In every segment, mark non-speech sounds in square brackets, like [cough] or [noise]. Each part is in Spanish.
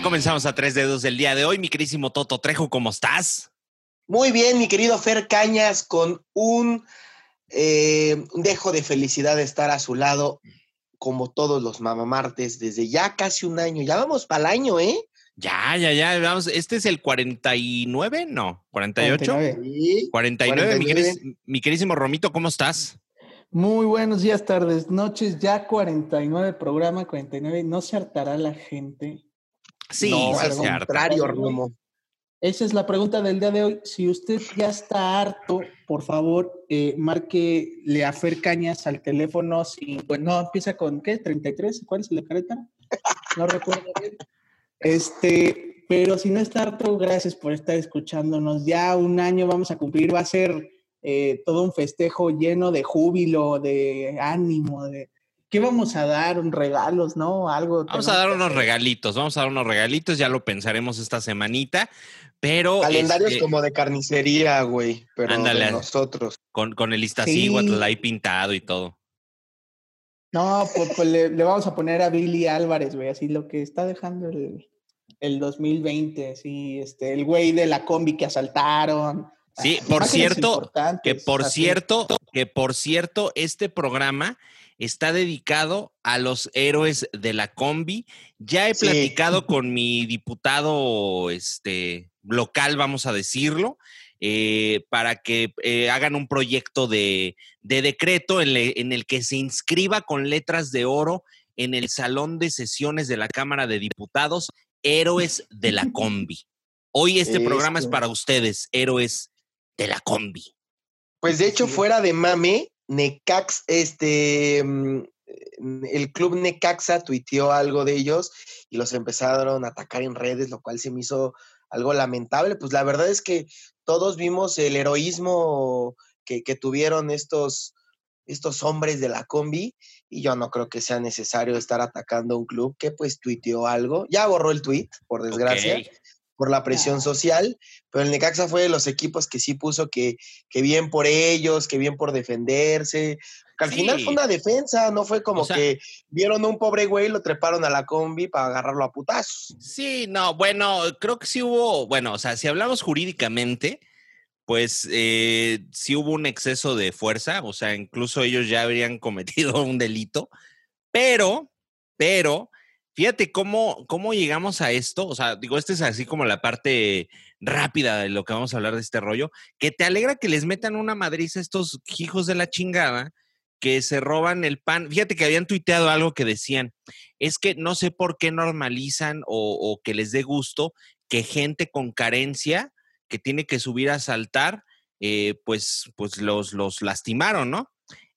Ya comenzamos a tres dedos del día de hoy. Mi querísimo Toto Trejo, ¿cómo estás? Muy bien, mi querido Fer Cañas, con un, eh, un dejo de felicidad de estar a su lado, como todos los mamamartes, desde ya casi un año. Ya vamos para el año, ¿eh? Ya, ya, ya. Vamos. ¿Este es el 49? No, 48. 49. Sí, 49. Mi, 49. queris- mi querísimo Romito, ¿cómo estás? Muy buenos días, tardes, noches, ya 49 programa, 49, no se hartará la gente. Sí, no, al contrario, Romo. Esa es la pregunta del día de hoy. Si usted ya está harto, por favor, eh, márquele a Fer Cañas al teléfono. Si, pues no, empieza con ¿qué? ¿33? ¿Cuál es el de careta? No recuerdo bien. Este, pero si no está harto, gracias por estar escuchándonos. Ya un año vamos a cumplir, va a ser eh, todo un festejo lleno de júbilo, de ánimo, de ¿qué vamos a dar? Un regalos, ¿no? Algo. Vamos a dar unos hacer. regalitos, vamos a dar unos regalitos, ya lo pensaremos esta semanita, pero Calendarios este, como de carnicería, güey, pero Ándale. de nosotros. con, con el Iztaccíhuatl Sí. ahí pintado y todo. No, pues, pues le, le vamos a poner a Billy Álvarez, güey, así lo que está dejando el, el 2020, sí, este, el güey de la combi que asaltaron. Sí, Ah, por cierto, Que por así. cierto, que por cierto, este programa está dedicado a los héroes de la combi. Ya he Sí. platicado con mi diputado este, local, vamos a decirlo, eh, para que eh, hagan un proyecto de, de decreto en, le- en el que se inscriba con letras de oro en el salón de sesiones de la Cámara de Diputados, héroes de la [laughs] combi. Hoy este programa es para ustedes, héroes de la combi. Pues de hecho, fuera de mame, Necax, este, mm, el club Necaxa tuiteó algo de ellos y los empezaron a atacar en redes, lo cual se me hizo algo lamentable. Pues la verdad es que todos vimos el heroísmo que, que tuvieron estos, estos hombres de la combi y yo no creo que sea necesario estar atacando a un club que pues tuiteó algo. Ya borró el tweet, por desgracia. Por la presión Ah. social, pero el Necaxa fue de los equipos que sí puso que, que bien por ellos, que bien por defenderse, que al final fue una defensa, no fue como O sea- que vieron a un pobre güey, lo treparon a la combi para agarrarlo a putazos. Sí, no, bueno, creo que sí hubo, bueno, o sea, si hablamos jurídicamente, pues eh, sí hubo un exceso de fuerza, o sea, incluso ellos ya habrían cometido [laughs] un delito, pero, pero, fíjate cómo, cómo llegamos a esto, o sea, digo, este es así como la parte rápida de lo que vamos a hablar de este rollo, que te alegra que les metan una madriza a estos hijos de la chingada que se roban el pan. Fíjate que habían tuiteado algo que decían, es que no sé por qué normalizan o, o que les dé gusto que gente con carencia que tiene que subir a saltar, eh, pues, pues los, los lastimaron, ¿no?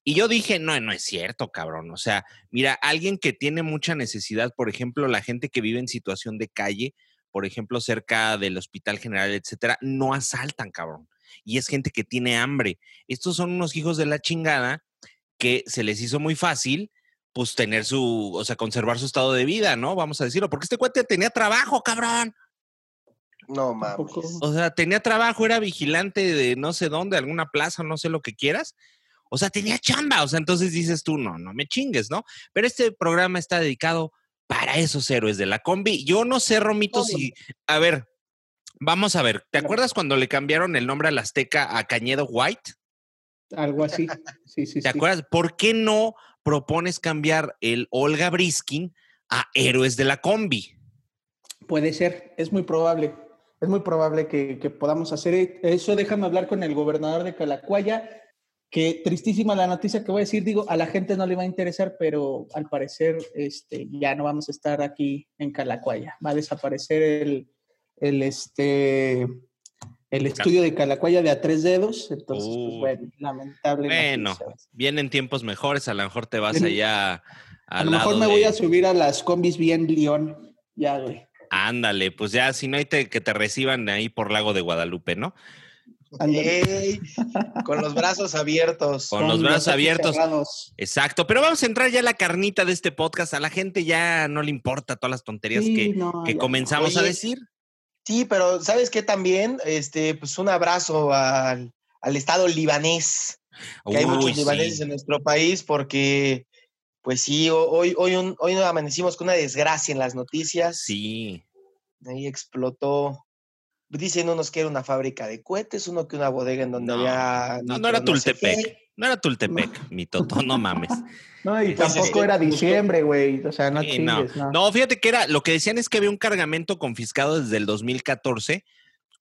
Y yo dije, no, no es cierto, cabrón. O sea, mira, alguien que tiene mucha necesidad, por ejemplo, la gente que vive en situación de calle, por ejemplo, cerca del hospital general, etcétera, no asaltan, cabrón. Y es gente que tiene hambre. Estos son unos hijos de la chingada que se les hizo muy fácil, pues tener su, o sea, conservar su estado de vida, ¿no? Vamos a decirlo, porque este cuate tenía trabajo, cabrón. No mames. O sea, tenía trabajo, era vigilante de no sé dónde, alguna plaza, no sé lo que quieras. O sea, tenía chamba. O sea, entonces dices tú, no, no me chingues, ¿no? Pero este programa está dedicado para esos héroes de la combi. Yo no sé, Romito, si. A ver, vamos a ver. ¿Te acuerdas cuando le cambiaron el nombre al Azteca a Cañedo White? Algo así. Sí, sí, ¿Te sí. acuerdas? ¿Por qué no propones cambiar el Olga Briskin a Héroes de la Combi? Puede ser, es muy probable. Es muy probable que, que podamos hacer e- eso. Déjame hablar con el gobernador de Calacuaya, que tristísima la noticia que voy a decir. Digo, a la gente no le va a interesar, pero al parecer este, ya no vamos a estar aquí en Calacuaya. Va a desaparecer el, el, este, el estudio de Calacuaya de a tres dedos. Entonces, pues bueno, lamentable. Bueno, noticia. vienen tiempos mejores, a lo mejor te vas allá A lo mejor me voy a subir a las combis bien León. Ya, güey. Ándale, pues ya, si no hay te- que te reciban ahí por Lago de Guadalupe, ¿no? Con los brazos abiertos. Con los brazos abiertos. cerrados. Exacto, pero vamos a entrar ya a la carnita de este podcast. A la gente ya no le importa todas las tonterías Sí, que, no, que comenzamos a decir. Sí, pero ¿sabes qué también? Este, pues un abrazo al, al Estado libanés. Que hay muchos sí. libaneses en nuestro país porque, pues sí, ho- hoy, hoy, un- hoy amanecimos con una desgracia en las noticias. Sí. Ahí explotó. Dicen unos que era una fábrica de cohetes, uno que una bodega en donde había. No, no era Tultepec. No era Tultepec, mi Toto, no mames. [laughs] No, y tampoco era diciembre, güey. O sea, no chingues, no. no. fíjate que era, lo que decían es que había un cargamento confiscado desde el 2014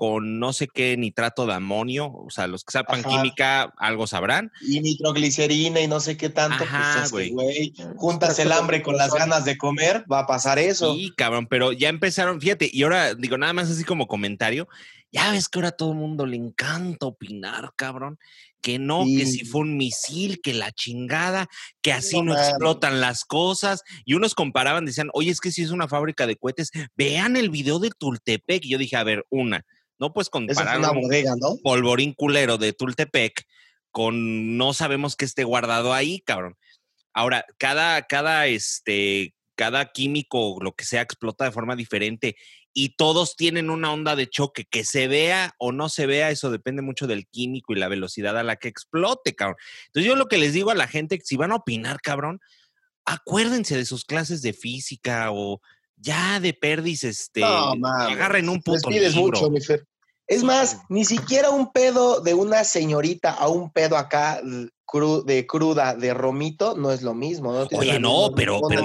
con no sé qué nitrato de amonio, o sea, los que sepan química algo sabrán. Y nitroglicerina y no sé qué tanto, pues, Ajá, pues güey. Juntas el hambre con las ganas de comer, va a pasar eso. Sí, cabrón, pero ya empezaron, fíjate, y ahora digo nada más así como comentario, ya ves que ahora a todo el mundo le encanta opinar, cabrón. Que no, que si fue un misil, que la chingada, que así no, explotan las cosas. Y unos comparaban, decían, oye, es que si es una fábrica de cohetes, vean el video de Tultepec. Y yo dije, a ver, una, no pues comparar una bodega, ¿no? polvorín culero de Tultepec con no sabemos qué esté guardado ahí, cabrón. Ahora, cada, cada, este, cada químico, lo que sea, explota de forma diferente y todos tienen una onda de choque, que se vea o no se vea, eso depende mucho del químico y la velocidad a la que explote, cabrón. Entonces yo lo que les digo a la gente, si van a opinar, cabrón, acuérdense de sus clases de física o ya de perdis, este, agarren un puto libro. Mucho, mi es más, ni siquiera un pedo de una señorita a un pedo acá de cruda de romito no es lo mismo. ¿no? Oye, no, pero, pero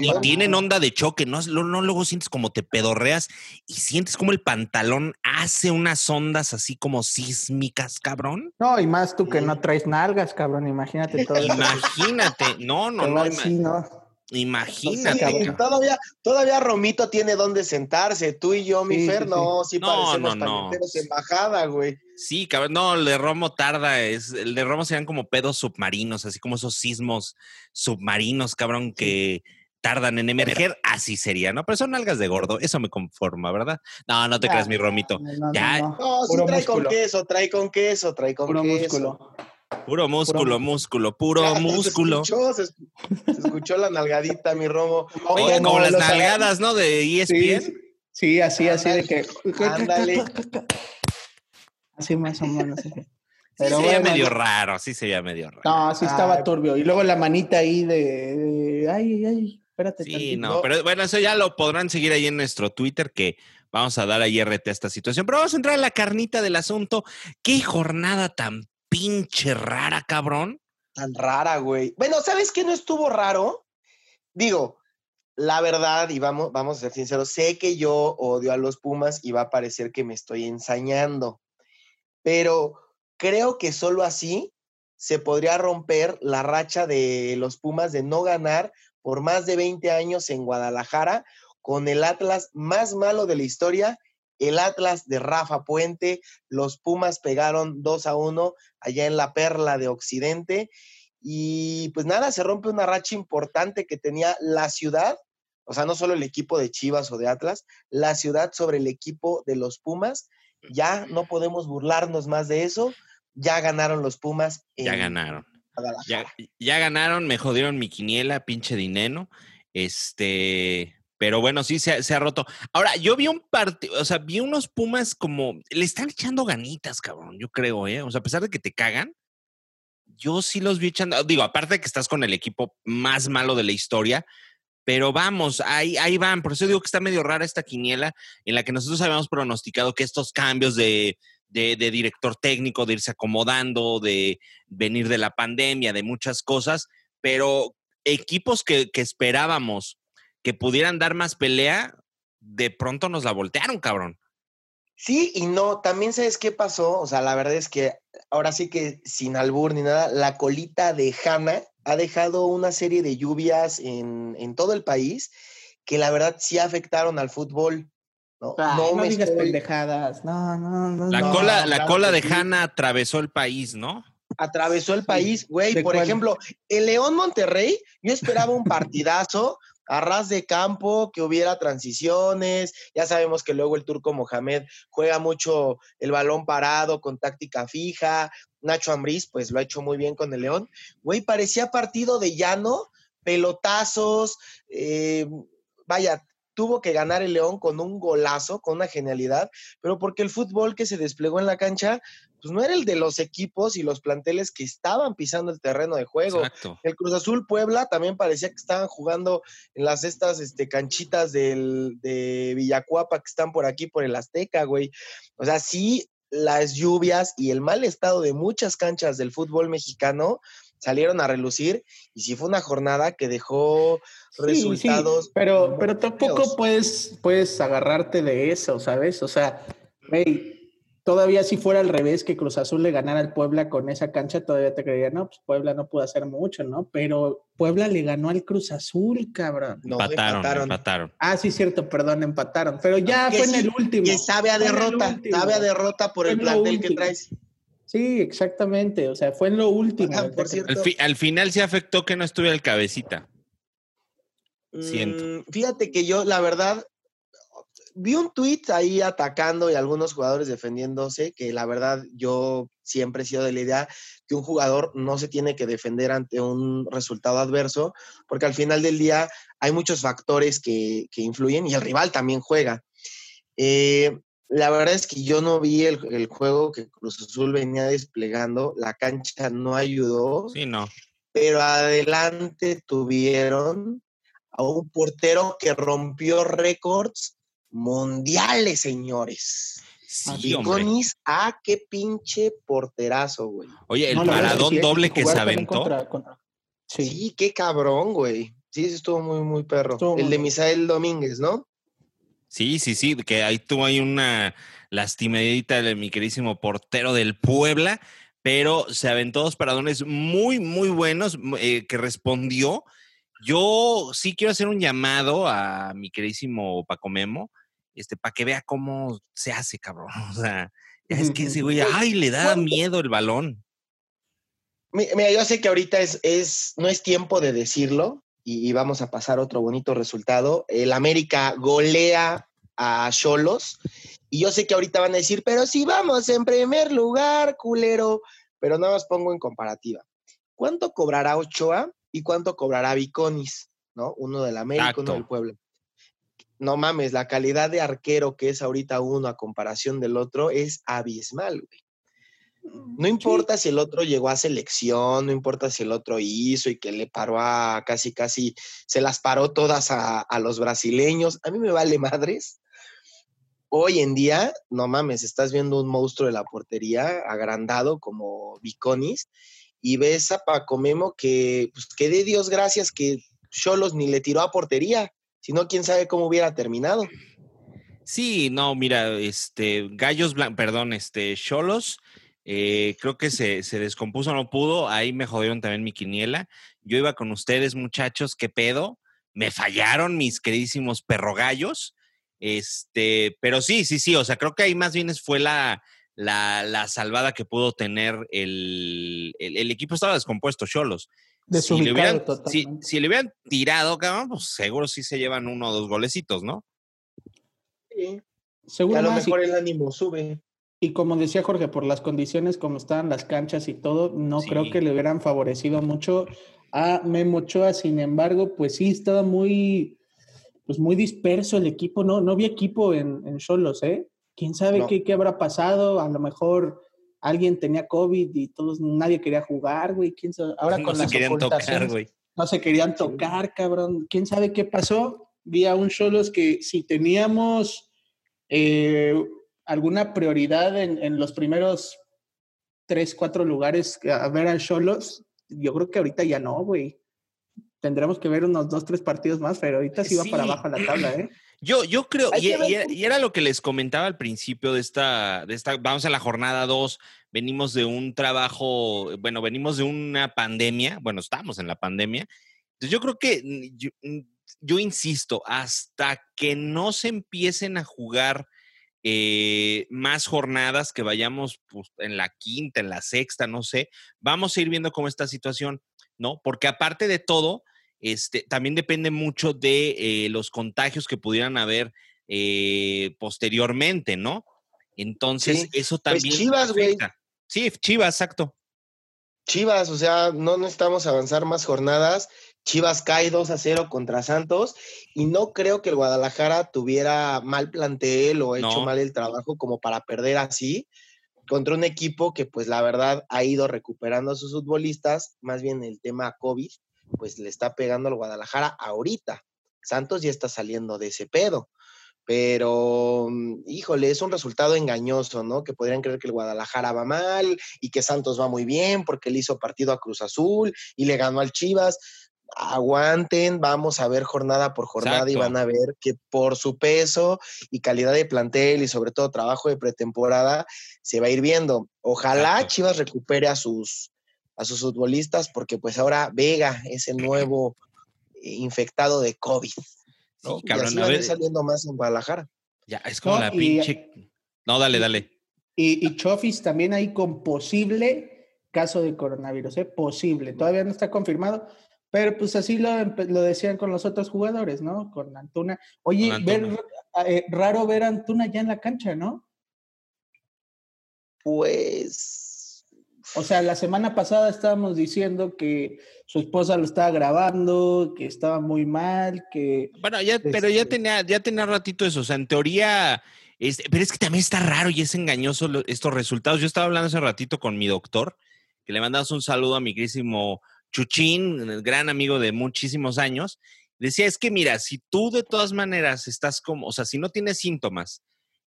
y, tienen onda de choque, ¿no? no luego sientes como te pedorreas y sientes como el pantalón hace unas ondas así como sísmicas, cabrón. No, y más tú que no traes nalgas, cabrón, imagínate todo. Imagínate, no, no, no, no. Imagínate. todavía, todavía Romito tiene donde sentarse. Tú y yo, mi Fer, no, sí parecemos no, embajada, güey. Sí, cabrón, no, el de Romo tarda, es, el de Romo serían como pedos submarinos, así como esos sismos submarinos, cabrón, que tardan en emerger, así sería, ¿no? Pero son algas de gordo, eso me conforma, ¿verdad? No, no te creas, mi Romito. No, ya. No, sí trae con queso, trae con queso, trae con queso. Músculo. Puro músculo, músculo, puro músculo. Se escuchó, la nalgadita, mi robo. Oiga, como las nalgadas, ¿no? De ESPN. Sí, así, así de que. Ándale. Así más o menos. Pero sí se veía medio raro, sí se veía medio raro. No, sí estaba turbio. Y luego la manita ahí de, ay, ay, espérate. Sí, no, pero bueno, eso ya lo podrán seguir ahí en nuestro Twitter, que vamos a dar ahí RT a esta situación. Pero vamos a entrar en la carnita del asunto. Qué jornada tan pinche rara, cabrón. Tan rara, güey. Bueno, ¿sabes qué no estuvo raro? Digo, la verdad, y vamos, vamos a ser sinceros, sé que yo odio a los Pumas y va a parecer que me estoy ensañando, pero creo que solo así se podría romper la racha de los Pumas de no ganar por más de 20 años en Guadalajara con el Atlas más malo de la historia el Atlas de Rafa Puente, los Pumas pegaron 2 a 1 allá en la Perla de Occidente y pues nada, se rompe una racha importante que tenía la ciudad, o sea, no solo el equipo de Chivas o de Atlas, la ciudad sobre el equipo de los Pumas. Ya no podemos burlarnos más de eso. Ya ganaron los Pumas. ya ganaron. Ya, ya, ganaron, me jodieron mi quiniela, pinche dinero. Este, pero bueno, sí se, ha roto. Ahora, yo vi un partido, o sea, vi unos Pumas como, le están echando ganitas, cabrón, yo creo, ¿eh? O sea, a pesar de que te cagan, yo sí los vi echando, digo, aparte de que estás con el equipo más malo de la historia, pero vamos, ahí, ahí van. Por eso digo que está medio rara esta quiniela en la que nosotros habíamos pronosticado que estos cambios de, de, de director técnico, de irse acomodando, de venir de la pandemia, de muchas cosas, pero equipos que, que esperábamos que pudieran dar más pelea, de pronto nos la voltearon, cabrón. Sí y no, también sabes qué pasó, o sea, la verdad es que ahora sí que sin albur ni nada, la colita de Hanna ha dejado una serie de lluvias en, todo el país que la verdad sí afectaron al fútbol. No, no, me digas pendejadas. No, no, no. La cola, la cola de Hanna atravesó el país, ¿no? Atravesó el país, güey. Por ejemplo, el León Monterrey, yo esperaba un partidazo a ras de campo, que hubiera transiciones. Ya sabemos que luego el turco Mohamed juega mucho el balón parado con táctica fija. Nacho Ambriz, pues lo ha hecho muy bien con el León. Güey, parecía partido de llano, pelotazos, eh, vaya, tuvo que ganar el León con un golazo, con una genialidad, pero porque el fútbol que se desplegó en la cancha, pues no era el de los equipos y los planteles que estaban pisando el terreno de juego. Exacto. El Cruz Azul Puebla también parecía que estaban jugando en las estas este, canchitas del, de Villacuapa que están por aquí, por el Azteca, güey. O sea, sí, las lluvias y el mal estado de muchas canchas del fútbol mexicano salieron a relucir y sí fue una jornada que dejó Sí, resultados. sí, pero, pero tampoco puedes, puedes agarrarte de eso, ¿sabes? O sea, güey, todavía si fuera al revés que Cruz Azul le ganara al Puebla con esa cancha, todavía te creería, no, pues Puebla no pudo hacer mucho, ¿no? Pero Puebla le ganó al Cruz Azul, cabrón. No, empataron, empataron. empataron. Ah, sí, cierto, perdón, empataron. Pero ya Que fue en el último. Que sabe a derrota, sabe a derrota por el plantel que último. traes. Sí, exactamente. O sea, fue en lo último. Por cierto, Al, fi- al final se afectó que no estuviera el cabecita. Siento. Mm, Fíjate que yo, la verdad, vi un tuit ahí atacando y algunos jugadores defendiéndose, que la verdad yo siempre he sido de la idea que un jugador no se tiene que defender ante un resultado adverso, porque al final del día hay muchos factores que, que influyen y el rival también juega. Eh, la verdad es que yo no vi el, el juego que Cruz Azul venía desplegando, la cancha no ayudó Sí, no. pero adelante tuvieron a un portero que rompió récords mundiales, señores. Sí, hombre. Viconis, ah, qué pinche porterazo, güey. Oye, el No, es paradón sí, doble que se aventó. contra- contra- Sí. Sí. qué cabrón, güey. Sí, ese estuvo muy, muy perro. Estuvo El muy de. Misael Domínguez, ¿no? Sí, sí, sí, que ahí tuvo ahí una lastimadita de mi queridísimo portero del Puebla, pero se aventó dos paradones muy, muy buenos eh, que respondió. Yo sí quiero hacer un llamado a mi queridísimo Paco Memo, este, para que vea cómo se hace, cabrón. [laughs] O sea, ya es que ese güey, ay, le da miedo el balón. Mi- Mira, yo sé que ahorita es, es, no es tiempo de decirlo y, y vamos a pasar otro bonito resultado. El América golea a Cholos y yo sé que ahorita van a decir, pero si vamos en primer lugar, culero, pero nada más pongo en comparativa. ¿Cuánto cobrará Ochoa y cuánto cobrará Viconis? ¿No? Uno del América, uno del Puebla. No mames, la calidad de arquero que es ahorita uno a comparación del otro es abismal, güey. No importa si el otro llegó a selección, no importa si el otro hizo y que le paró a casi, casi, se las paró todas a, a los brasileños. A mí me vale madres. Hoy en día, no mames, estás viendo un monstruo de la portería agrandado como Viconis y ves a Paco Memo que, pues, que dé Dios gracias que Cholos ni le tiró a portería, sino quién sabe cómo hubiera terminado. Sí, no, mira, este, Gallos Blancos, perdón, este, Cholos, eh, creo que se, se descompuso, no pudo, ahí me jodieron también mi quiniela. Yo iba con ustedes, muchachos, ¿qué pedo? Me fallaron mis queridísimos perrogallos. Este, pero sí, sí, sí, o sea, creo que ahí más bien es- fue la, la, la salvada que pudo tener el, el, el equipo, estaba descompuesto, Cholos. Si le, hubieran, si, si le hubieran tirado, cabrón, pues seguro sí se llevan uno o dos golecitos, ¿no? Sí, Seguro a lo y- mejor el ánimo sube. Y como decía Jorge, por las condiciones como estaban las canchas y todo, no Sí. creo que le hubieran favorecido mucho a Memo Ochoa. Sin embargo, pues sí, estaba muy, pues muy disperso el equipo. No, no había equipo en, en Cholos, ¿eh? ¿Quién sabe No. qué, qué habrá pasado? A lo mejor alguien tenía COVID y todos, nadie quería jugar, güey. ¿Quién sabe? Ahora no con se las querían tocar, güey. No se querían tocar, cabrón. ¿Quién sabe qué pasó? Vi a un Cholos que si teníamos eh, alguna prioridad en, en los primeros tres, cuatro lugares a ver a Cholos, yo creo que ahorita ya no, güey. Tendremos que ver unos dos, tres partidos más, pero ahorita sí va para Sí. abajo la tabla, ¿eh? [clears throat] Yo, yo creo, y, era, y era lo que les comentaba al principio de esta, de esta, vamos a la jornada 2, venimos de un trabajo, bueno, venimos de una pandemia, bueno, estamos en la pandemia. Entonces yo creo que, mm, yo, mm, yo insisto, hasta que no se empiecen a jugar eh, más jornadas, que vayamos pues, en la quinta, en la sexta, no sé, vamos a ir viendo cómo está situación, ¿no? Porque aparte de todo, este, también depende mucho de eh, los contagios que pudieran haber eh, posteriormente, ¿no? Entonces, Sí. eso Pues también. Chivas, güey. Sí, Chivas, exacto. Chivas, o sea, no necesitamos avanzar más jornadas. Chivas cae 2 a 0 contra Santos y no creo que el Guadalajara tuviera mal plantel o hecho No. mal el trabajo como para perder así contra un equipo que pues la verdad ha ido recuperando a sus futbolistas, más bien el tema COVID, pues le está pegando al Guadalajara ahorita. Santos ya está saliendo de ese pedo. Pero, mm, híjole, es un resultado engañoso, ¿no? Que podrían creer que el Guadalajara va mal y que Santos va muy bien porque le hizo partido a Cruz Azul y le ganó al Chivas. Aguanten, vamos a ver jornada por jornada y van a ver que por su peso y calidad de plantel y sobre todo trabajo de pretemporada se va a ir viendo. Ojalá Exacto. Chivas recupere a sus, a sus futbolistas porque pues ahora Vega es el [clears throat] nuevo infectado de COVID. ¿no? Sí, y así a van a ir ver. saliendo más en Guadalajara. Ya, es como No, la y- pinche. No, dale, dale. Y, y Chofis también ahí con posible caso de coronavirus, ¿eh? Posible. Todavía no está confirmado, pero pues así lo, lo decían con los otros jugadores, ¿no? Con Antuna. Oye, Con ver- Antuna. eh, raro ver a Antuna ya en la cancha, ¿no? Pues O sea, la semana pasada estábamos diciendo que su esposa lo estaba grabando, que estaba muy mal, que... Bueno, ya, pero ya Este- tenía, ya tenía ratito eso. O sea, en teoría, este, pero es que también está raro y es engañoso lo- estos resultados. Yo estaba hablando hace ratito con mi doctor, que le mandamos un saludo a mi querísimo Chuchín, gran amigo de muchísimos años. Decía, es que mira, si tú de todas maneras estás como, o sea, si no tienes síntomas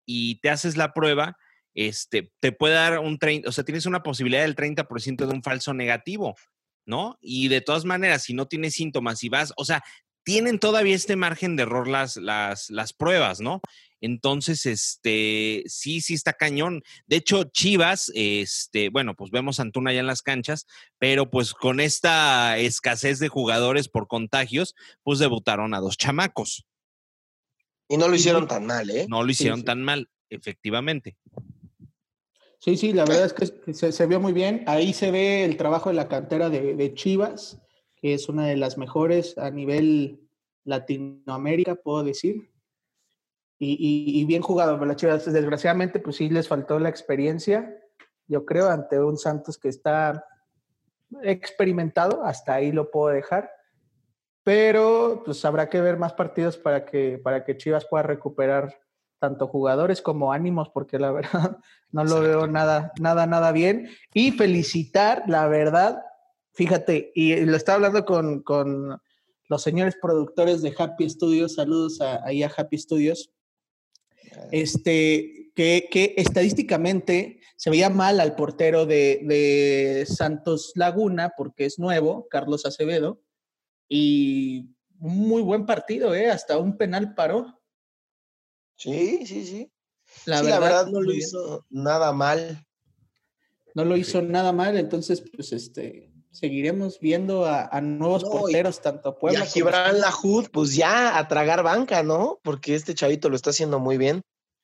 y te haces la prueba, este, te puede dar un 30, o sea, tienes una posibilidad del 30% de un falso negativo, ¿no? Y de todas maneras, si no tienes síntomas y vas, o sea, tienen todavía este margen de error las, las, las pruebas, ¿no? Entonces, este, sí, sí está cañón. De hecho, Chivas, este, bueno, pues vemos a Antuna ya en las canchas, pero pues con esta escasez de jugadores por contagios, pues debutaron a dos chamacos. y no lo hicieron tan mal, ¿eh? No lo hicieron sí. tan mal, efectivamente. Sí, sí, la verdad es que se, se vio muy bien. Ahí se ve el trabajo de la cantera de, de Chivas, que es una de las mejores a nivel Latinoamérica, puedo decir. Y, y- y bien jugado por las Chivas. Desgraciadamente, pues sí les faltó la experiencia, yo creo, ante un Santos que está experimentado, hasta ahí lo puedo dejar. Pero pues habrá que ver más partidos para que, para que Chivas pueda recuperar tanto jugadores como ánimos, porque la [laughs] verdad no lo veo nada, nada, nada bien. Y felicitar, la verdad, fíjate, y lo estaba hablando con, con los señores productores de Happy Studios, saludos a, ahí a Happy Studios, este, que, que estadísticamente se veía mal al portero de, de Santos Laguna, porque es nuevo, Carlos Acevedo, y un muy buen partido, ¿eh? hasta un penal paró. Sí, sí, sí. La, Sí, verdad, la verdad no lo bien. hizo nada mal. No lo hizo nada mal, entonces, pues, este, seguiremos viendo a, a nuevos No, y- porteros, tanto Y Puebla a como- Gibran Lahoud, pues ya a tragar banca, ¿no? Porque este chavito lo está haciendo muy bien.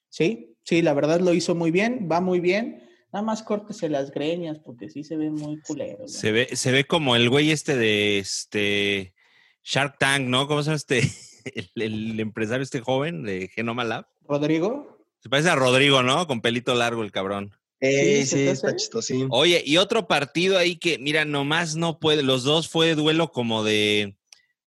Sí, sí, la verdad lo hizo muy bien, va muy bien. Nada más córtese las greñas, porque sí se ve muy culero. ¿no? Se ve, se ve como el güey este de este Shark Tank, ¿no? ¿Cómo se llama este? [laughs] El, el empresario este joven de Genoma Lab. Rodrigo, Se parece a Rodrigo, ¿no? Con pelito largo el cabrón. Eh, ¿se sí, te está chistosín. Oye, y otro partido ahí que, mira, nomás no puede, los dos fue duelo como de,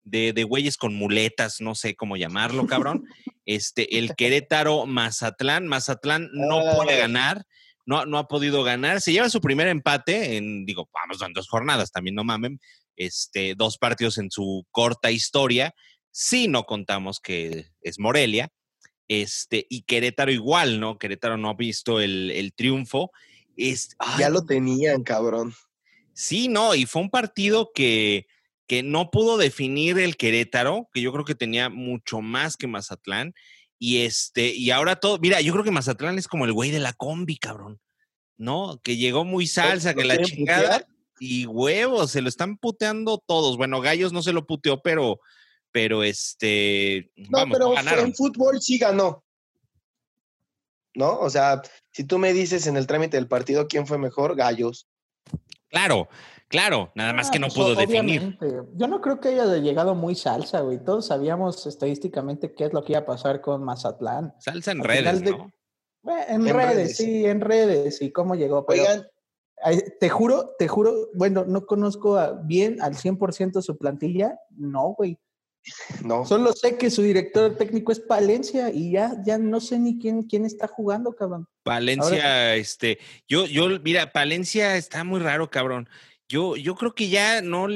de, de güeyes con muletas, no sé cómo llamarlo, cabrón. [laughs] Este, el Querétaro Mazatlán, Mazatlán no puede Ay. ganar, no, no ha podido ganar, se lleva su primer empate en, digo, vamos, en dos jornadas, también no mamen, este, dos partidos en su corta historia, si no contamos que es Morelia, este, y Querétaro igual, ¿no? Querétaro no ha visto el, el triunfo. Es, Ya lo tenían, cabrón. Sí, no, y fue un partido que, que no pudo definir el Querétaro, que yo creo que tenía mucho más que Mazatlán. Y este, y ahora todo, mira, yo creo que Mazatlán es como el güey de la combi, cabrón. ¿No? Que llegó muy salsa, ¿Lo que la chingada. putear? Y huevos, se lo están puteando todos. Bueno, Gallos no se lo puteó, pero, pero este, No, vamos, pero ganaron. en fútbol sí ganó. ¿No? O sea, si tú me dices en el trámite del partido quién fue mejor, Gallos. Claro, claro, nada más Ah, que no pues, pudo definir. Yo no creo que haya llegado muy salsa, güey. Todos sabíamos estadísticamente qué es lo que iba a pasar con Mazatlán. Salsa en Al redes, de- ¿no? Eh, En, En redes, redes, sí, en redes y cómo llegó. Pero Oigan, te juro, te juro, bueno, no conozco bien al 100% su plantilla. No, güey. [laughs] No. Solo sé que su director técnico es Palencia y ya, ya no sé ni quién, quién está jugando, cabrón. Palencia, este, yo, yo, mira, Palencia está muy raro, cabrón. Yo, yo creo que ya no,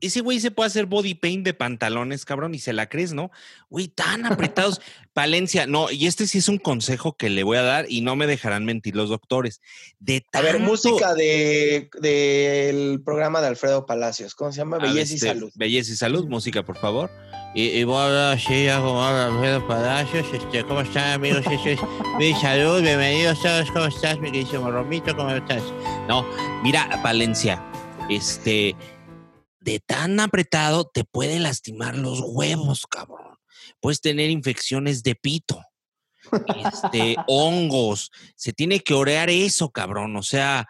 ese güey se puede hacer body paint de pantalones, cabrón, y se la crees, ¿no? Güey, tan apretados. [laughs] Palencia, no, y este sí es un consejo que le voy a dar y no me dejarán mentir los doctores. De A ver, música del de, programa de Alfredo Palacios. ¿Cómo se llama? Belleza y este, Salud. Belleza y Salud, música, por favor. Y, y bueno, sí, como Alfredo Palacios, este, ¿cómo están, amigos? Eso es mi salud, bienvenidos todos, ¿cómo estás, mi querido Romito? ¿Cómo estás? No, mira, Palencia, este de tan apretado te puede lastimar los huevos, cabrón. Puedes tener infecciones de pito, este, [laughs] hongos. Se tiene que orear eso, cabrón. O sea,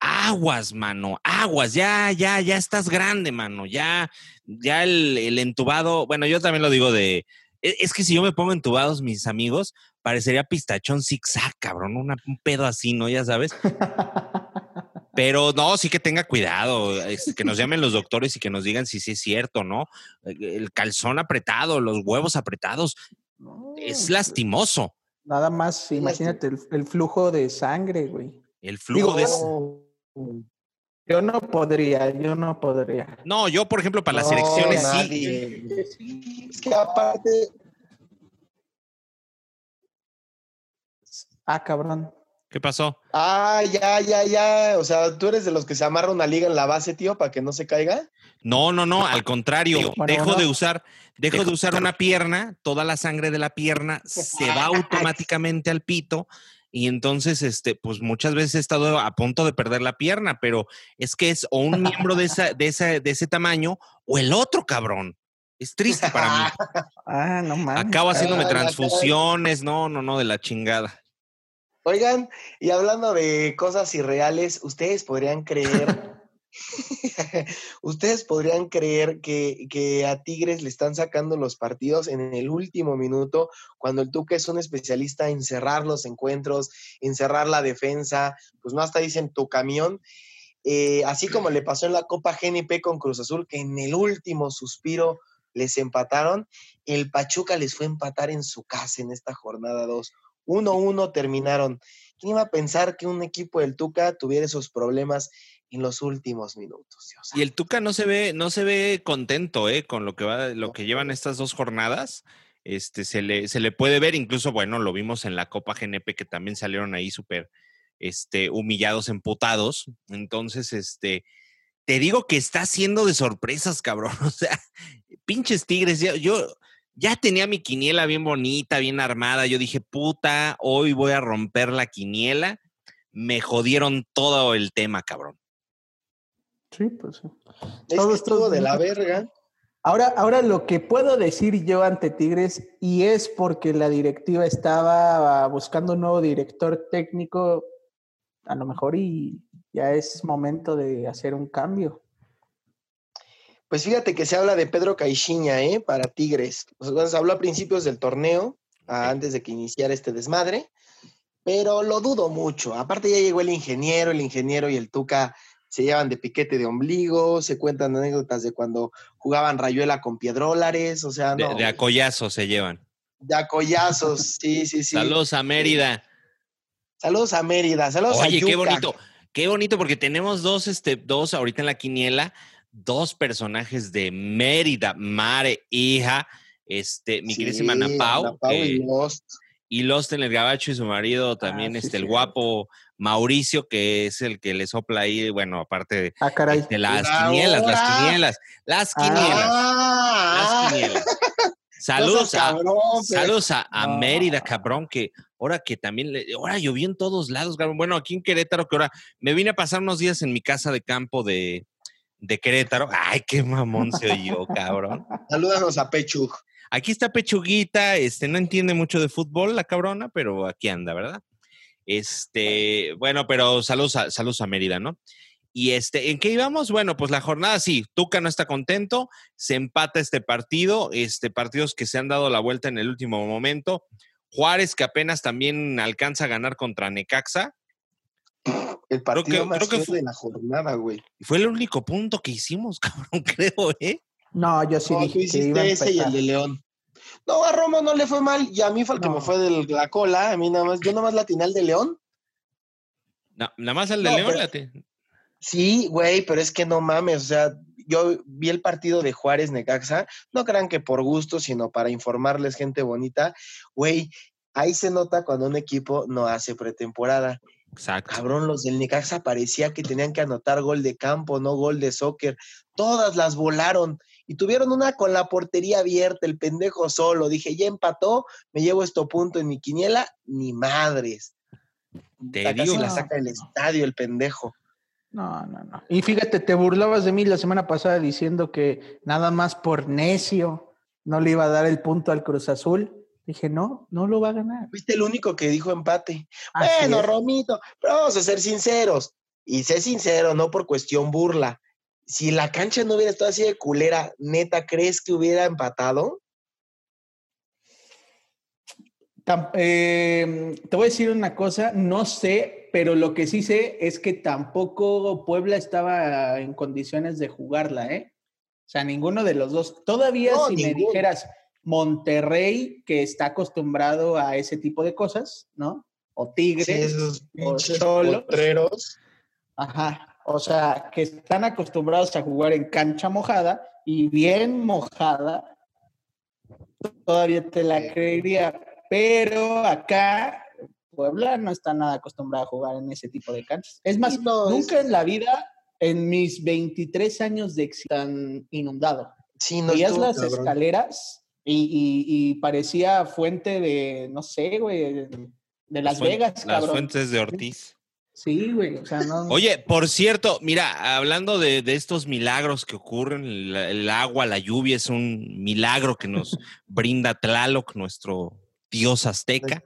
aguas, mano, aguas. Ya, ya, ya estás grande, mano. Ya, ya el, entubado. Bueno, yo también lo digo de. E, es que si yo me pongo entubados, mis amigos, parecería pistachón zigzag, cabrón. un pedo así, ¿no? Ya sabes. Pero no, sí que tenga cuidado, este, que nos llamen los doctores y que nos digan si sí es cierto, ¿no? Eh, el calzón apretado, los huevos apretados, es pues, lastimoso. Nada más, imagínate el, flujo de sangre, güey. El flujo de Yo no podría, yo no podría. No, yo, por ejemplo, para las elecciones sí. Es que aparte. Ah, cabrón. ¿Qué pasó? Ah, ya, ya, ya. O sea, ¿tú eres de los que se amarra una liga en la base, tío, para que no se caiga? No, no, no, al contrario. dejo de usar, dejo de usar una pierna, toda la sangre de la pierna se va [laughs] automáticamente al pito. Y entonces, este, pues muchas veces he estado a punto de perder la pierna, pero es que es o un miembro de, esa, de, esa, de ese tamaño o el otro, cabrón. Es triste para mí. [laughs] Ah, no mames. Acabo haciéndome ah, transfusiones, no, no, no, de la chingada. Oigan, y hablando de cosas irreales, ustedes podrían creer, [laughs] ustedes podrían creer que, a Tigres le están sacando los partidos en el último minuto, cuando el Tuca es un especialista en cerrar los encuentros, en cerrar la defensa, pues no hasta dicen tu camión. Eh, así como le pasó en la Copa GNP con Cruz Azul, que en el último suspiro les empataron, el Pachuca les fue a empatar en su casa en esta jornada 2. 1-1 terminaron. ¿Quién iba a pensar que un equipo del Tuca tuviera esos problemas en los últimos minutos? y el Tuca no se ve, no se ve contento, ¿eh? Con lo que va, lo que llevan estas dos jornadas. Este, se le, se le puede ver, incluso, bueno, lo vimos en la Copa GNP que también salieron ahí súper este, humillados, emputados. Entonces, este, te digo que está haciendo de sorpresas, cabrón. [laughs] O sea, pinches tigres. yo, ya tenía mi quiniela bien bonita, bien armada. Yo dije, puta, hoy voy a romper la quiniela. Me jodieron todo el tema, cabrón. Sí, pues sí. todo estuvo de la verga. Ahora, ahora lo que puedo decir yo ante Tigres, y es porque la directiva estaba buscando un nuevo director técnico, a lo mejor y ya es momento de hacer un cambio. Pues fíjate que se habla de Pedro Caixinha, ¿eh? Para Tigres. se habló a principios del torneo, antes de que iniciara este desmadre, pero lo dudo mucho. Aparte ya llegó el ingeniero, el ingeniero y el Tuca se llevan de piquete de ombligo, se cuentan anécdotas de cuando jugaban rayuela con piedrólares, o sea, no. De, de acollazos se llevan. De acollazos, sí, sí, sí. Saludos a Mérida. Saludos a Mérida, saludos a Oye, qué bonito, qué bonito, porque tenemos dos, este, dos ahorita en la quiniela dos personajes de Mérida, Mare, hija, este, mi querida Ana Pau. y, Lost. y Lost en el Gabacho y su marido ah, también, este, el guapo Mauricio, que es el que le sopla ahí, bueno, aparte de, ah, este, las, quinielas, las quinielas, las quinielas, [laughs] las quinielas, Saludos a, saludos a, Mérida, cabrón, que ahora que también, ahora llovió en todos lados, cabrón. Bueno, aquí en Querétaro, que ahora me vine a pasar unos días en mi casa de campo de, de Querétaro. Ay, qué mamón se oyó, cabrón. Salúdanos a Pechug. Aquí está Pechuguita, este, no entiende mucho de fútbol la cabrona, pero aquí anda, ¿verdad? Este, bueno, pero saludos a, saludos a Mérida, ¿no? Y este, ¿en qué íbamos? Bueno, pues la jornada sí, Tuca no está contento, se empata este partido, este, partidos que se han dado la vuelta en el último momento. Juárez que apenas también alcanza a ganar contra Necaxa. El partido que- más creo que feo fue- de la jornada, güey. Fue el único punto que hicimos, [laughs] cabrón, creo, ¿eh? No, yo sí no, tú dije que iba a hiciste ese y el de León. No, a Romo no le fue mal, y a mí fue el que me fue de la cola, a mí nada más, yo nada más la atiné al de León. Na- nada más el de No, León. pero- late. Sí, güey, pero es que no mames, o sea, yo vi el partido de Juárez Necaxa, no crean que por gusto, sino para informarles gente bonita, güey, ahí se nota cuando un equipo no hace pretemporada. Exacto. Cabrón, los del Necaxa parecía que tenían que anotar gol de campo, no gol de soccer. Todas las volaron y tuvieron una con la portería abierta, el pendejo solo. Dije, ya empató, me llevo esto punto en mi quiniela, ni madres. Te Casi digo. la saca del estadio el pendejo. No, no, no. Y fíjate, te burlabas de mí la semana pasada diciendo que nada más por necio no le iba a dar el punto al Cruz Azul. Dije, no, no lo va a ganar. Fuiste el único que dijo empate. Así bueno, es. Romito, pero vamos a ser sinceros. Y sé sincero, no por cuestión burla. Si la cancha no hubiera estado así de culera, neta, ¿crees que hubiera empatado? Eh, te voy a decir una cosa, no sé, pero lo que sí sé es que tampoco Puebla estaba en condiciones de jugarla, ¿eh? O sea, ninguno de los dos. Todavía No, si me dijeras Monterrey, que está acostumbrado a ese tipo de cosas, ¿no? O Tigres, Sí, esos o potreros. Ajá. O sea, que están acostumbrados a jugar en cancha mojada y bien mojada, todavía te la creería. Pero acá, Puebla no está nada acostumbrado a jugar en ese tipo de canchas. Es más, no, nunca es- en la vida, en mis 23 años de éxito, tan inundado. Sí, no Veías las cabrón. escaleras y, y- y parecía fuente de, no sé, güey, de, de Las Vegas, Las cabrón. fuentes de Ortiz. Sí, güey, o sea, no. Oye, por cierto, mira, hablando de, de estos milagros que ocurren, el, el agua, la lluvia es un milagro que nos [laughs] brinda Tlaloc, nuestro dios azteca.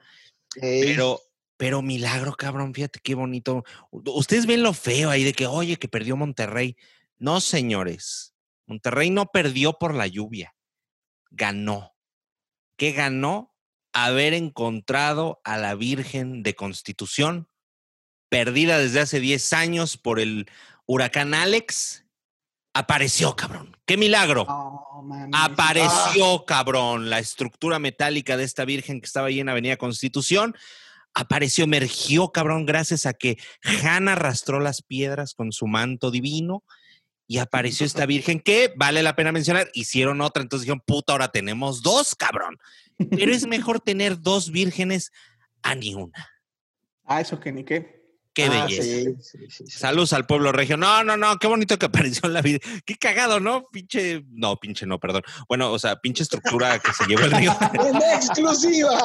Pero, pero milagro, cabrón, fíjate qué bonito. Ustedes ven lo feo ahí de que, oye, que perdió Monterrey. No, señores. Monterrey no perdió por la lluvia. Ganó. ¿Qué ganó? Haber encontrado a la Virgen de Constitución, perdida desde hace 10 años por el huracán Alex. Apareció, cabrón. ¡Qué milagro! Mames. Apareció, cabrón, la estructura metálica de esta virgen que estaba ahí en Avenida Constitución. Apareció, emergió, cabrón, gracias a que Hanna arrastró las piedras con su manto divino y apareció esta virgen que, vale la pena mencionar, hicieron otra, entonces dijeron, puta, ahora tenemos dos, cabrón. Pero es mejor tener dos vírgenes a ni una. Ah, eso que ni qué. Qué ah, belleza. sí, sí, sí, sí. Saludos al pueblo regio. No, no, no, qué bonito que [laughs] apareció en la vida. Qué cagado, ¿no? Pinche, no, pinche no, perdón. Bueno, o sea, pinche estructura que se llevó el río. [laughs] ¡En exclusiva!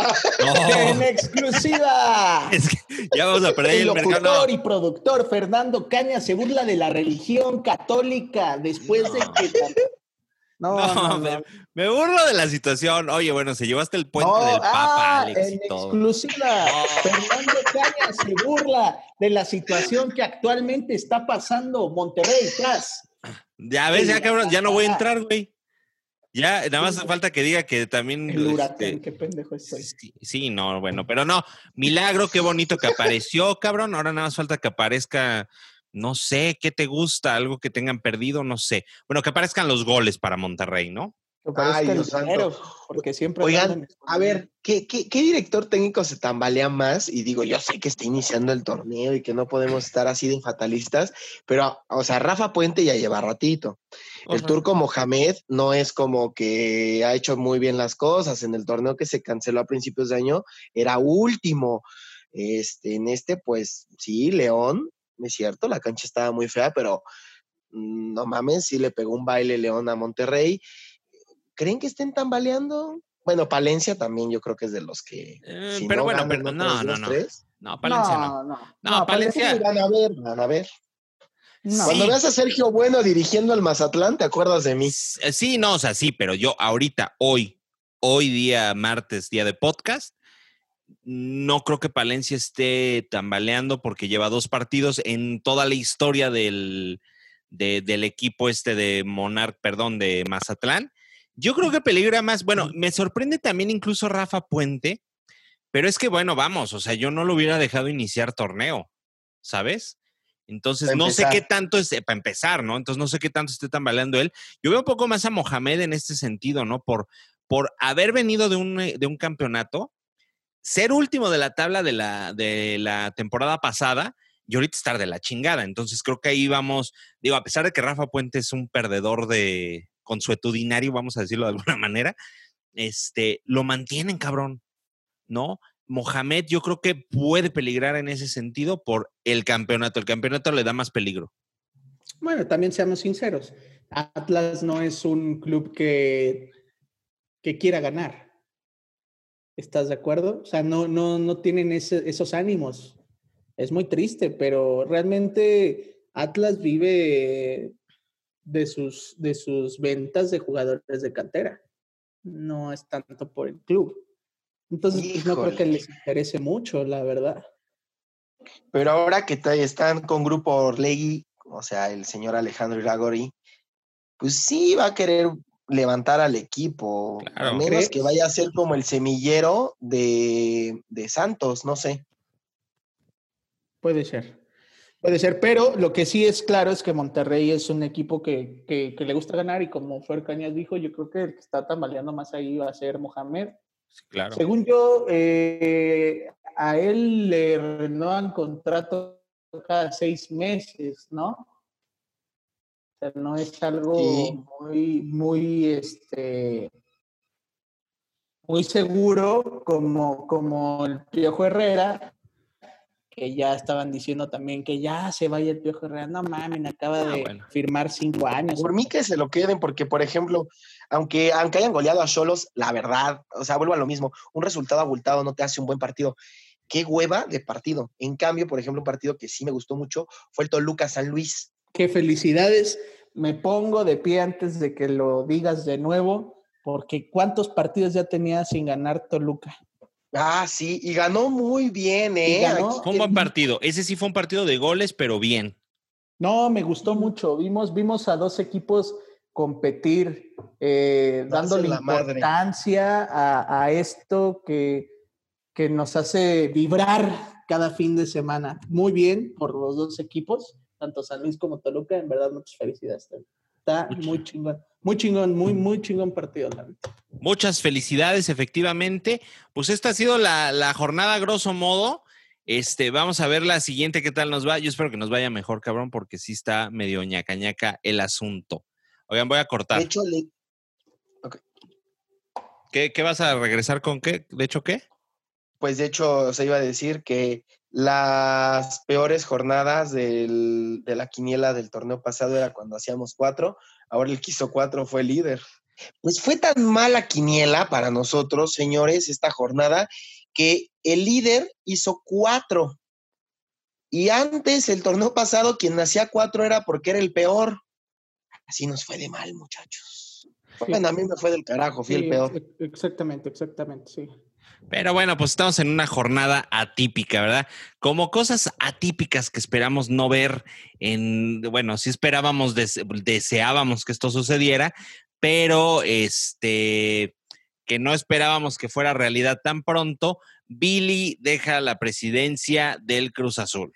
En exclusiva. [laughs] es que ya vamos a perder El el mercado. y productor Fernando Caña se burla de la religión católica después de que. No, No, no, no. me, burlo de la situación. Oye, bueno, se llevó hasta el puente del Papa, ah, Alex, en exclusiva. Fernando Caña se burla de la situación que actualmente está pasando Monterrey tras. Ya ves, ya cabrón, ya no voy a entrar, güey. Ya, nada más hace falta que diga que también. El huracán, este, qué pendejo estoy. Sí, sí, no, bueno, pero no, milagro, qué bonito que apareció, cabrón. Ahora nada más falta que aparezca, no sé, ¿qué te gusta? Algo que tengan perdido, no sé. Bueno, que aparezcan los goles para Monterrey, ¿no? Que Ay, Dios santo. porque siempre Oigan, andan A ver, ¿qué, qué, qué director técnico se tambalea más? Y digo, yo sé que está iniciando el torneo y que no podemos [laughs] estar así de fatalistas, pero, o sea, Rafa Puente ya lleva ratito. El Ajá. turco Mohamed no es como que ha hecho muy bien las cosas. En el torneo que se canceló a principios de año era último. Este, en este, pues sí, León, es cierto, la cancha estaba muy fea, pero mm, no mames, sí le pegó un baile León a Monterrey. ¿Creen que estén tambaleando? Bueno, Palencia también yo creo que es de los que. Eh, si pero bueno, ganan pero no, no, no. tres, No, Palencia no. no. No, Palencia- sí, Van a ver, van a ver. no. Cuando Sí. veas a Sergio Bueno dirigiendo al Mazatlán, te acuerdas de mí. Eh, Sí, no, o sea, sí, pero yo ahorita, hoy, hoy día martes, día de podcast, no creo que Palencia esté tambaleando porque lleva dos partidos en toda la historia del, de- del equipo este de Monarch, perdón, de Mazatlán. Yo creo que peligra más, bueno, me sorprende también incluso Rafa Puente, pero es que bueno, vamos, o sea, yo no lo hubiera dejado iniciar torneo, ¿sabes? Entonces, no sé qué tanto es, para empezar, ¿no? Entonces, no sé qué tanto esté tambaleando él. Yo veo un poco más a Mohamed en este sentido, ¿no? Por, por haber venido de un, de un campeonato, ser último de la tabla de la, de la temporada pasada y ahorita estar de la chingada. Entonces, creo que ahí vamos, digo, a pesar de que Rafa Puente es un perdedor de consuetudinario, vamos a decirlo de alguna [laughs] manera, este, lo mantienen, cabrón, ¿no? Mohamed yo creo que puede peligrar en ese sentido por el campeonato. El campeonato le da más peligro. Bueno, también seamos sinceros. Atlas no es un club que, que quiera ganar. ¿Estás de acuerdo? O sea, no, no, no tienen ese- esos ánimos. Es muy triste, pero realmente Atlas vive de sus, de sus ventas de jugadores de cantera. No es tanto por el club. Entonces, pues, no creo que les interese mucho, la verdad. Pero ahora que están con Grupo Orlegui, o sea, el señor Alejandro Iragori, pues sí va a querer levantar al equipo. Claro. A menos ¿Crees? que vaya a ser como el semillero de, de Santos, no sé. Puede ser. Puede ser, pero lo que sí es claro es que Monterrey es un equipo que, que- que le gusta ganar y como Fer Cañas dijo, yo creo que el que está tambaleando más ahí va a ser Mohamed. Sí, claro. Según yo, eh, a él le renuevan contrato cada seis meses, ¿no? Sea, no es algo Sí. muy, muy, este, muy seguro como, como el Piojo Herrera, que ya estaban diciendo también que ya se vaya el Piojo Herrera. No mames, acaba Ah, de bueno. firmar cinco años. Por mí que se lo queden, porque, por ejemplo, aunque, aunque hayan goleado a Cholos, la verdad, o sea, vuelvo a lo mismo, un resultado abultado no te hace un buen partido. Qué hueva de partido. En cambio, por ejemplo, un partido que sí me gustó mucho fue el Toluca San Luis. Qué felicidades. Me pongo de pie antes de que lo digas de nuevo, porque ¿cuántos partidos ya tenía sin ganar Toluca? Ah, sí, y ganó muy bien, ¿eh? ganó. Fue un buen partido. Ese sí fue un partido de goles, pero bien. No, me gustó mucho. Vimos, vimos a dos equipos competir, eh, dándole importancia a, a esto que, que nos hace vibrar cada fin de semana. Muy bien por los dos equipos, tanto San Luis como Toluca. En verdad, muchas felicidades. Está muy chingón, muy chingón, muy, muy chingón partido. Muchas felicidades, efectivamente. Pues esta ha sido la, la jornada grosso modo. Este, vamos a ver la siguiente qué tal nos va. Yo espero que nos vaya mejor, cabrón, porque sí está medio ñaca ñaca el asunto. Oigan, voy a cortar. De hecho, le- ¿Qué, qué vas a regresar con qué? ¿De hecho qué? pues de hecho, se iba a decir que las peores jornadas del- de la quiniela del torneo pasado era cuando hacíamos cuatro, ahora el que hizo cuatro fue el líder. Pues fue tan mala quiniela para nosotros, señores, esta jornada, que el líder hizo cuatro. Y antes, el torneo pasado, quien hacía cuatro era porque era el peor. Así nos fue de mal, muchachos. Bueno, a mí me fue del carajo, fui Sí, el peor. ex- Exactamente, exactamente, sí. Pero bueno, pues estamos en una jornada atípica, ¿verdad? Como cosas atípicas que esperamos no ver en, bueno, sí esperábamos, dese- deseábamos que esto sucediera, pero este, que no esperábamos que fuera realidad tan pronto. Billy deja la presidencia del Cruz Azul.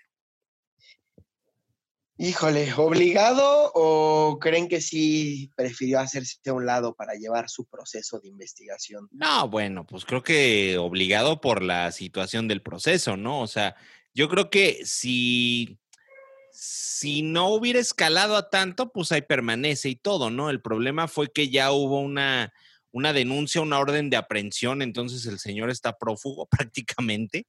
Híjole, ¿obligado o creen que sí prefirió hacerse a un lado para llevar su proceso de investigación? No, bueno, pues creo que obligado por la situación del proceso, ¿no? O sea, yo creo que si, si no hubiera escalado a tanto, pues ahí permanece y todo, ¿no? El problema fue que ya hubo una, una denuncia, una orden de aprehensión, entonces el señor está prófugo [laughs] prácticamente.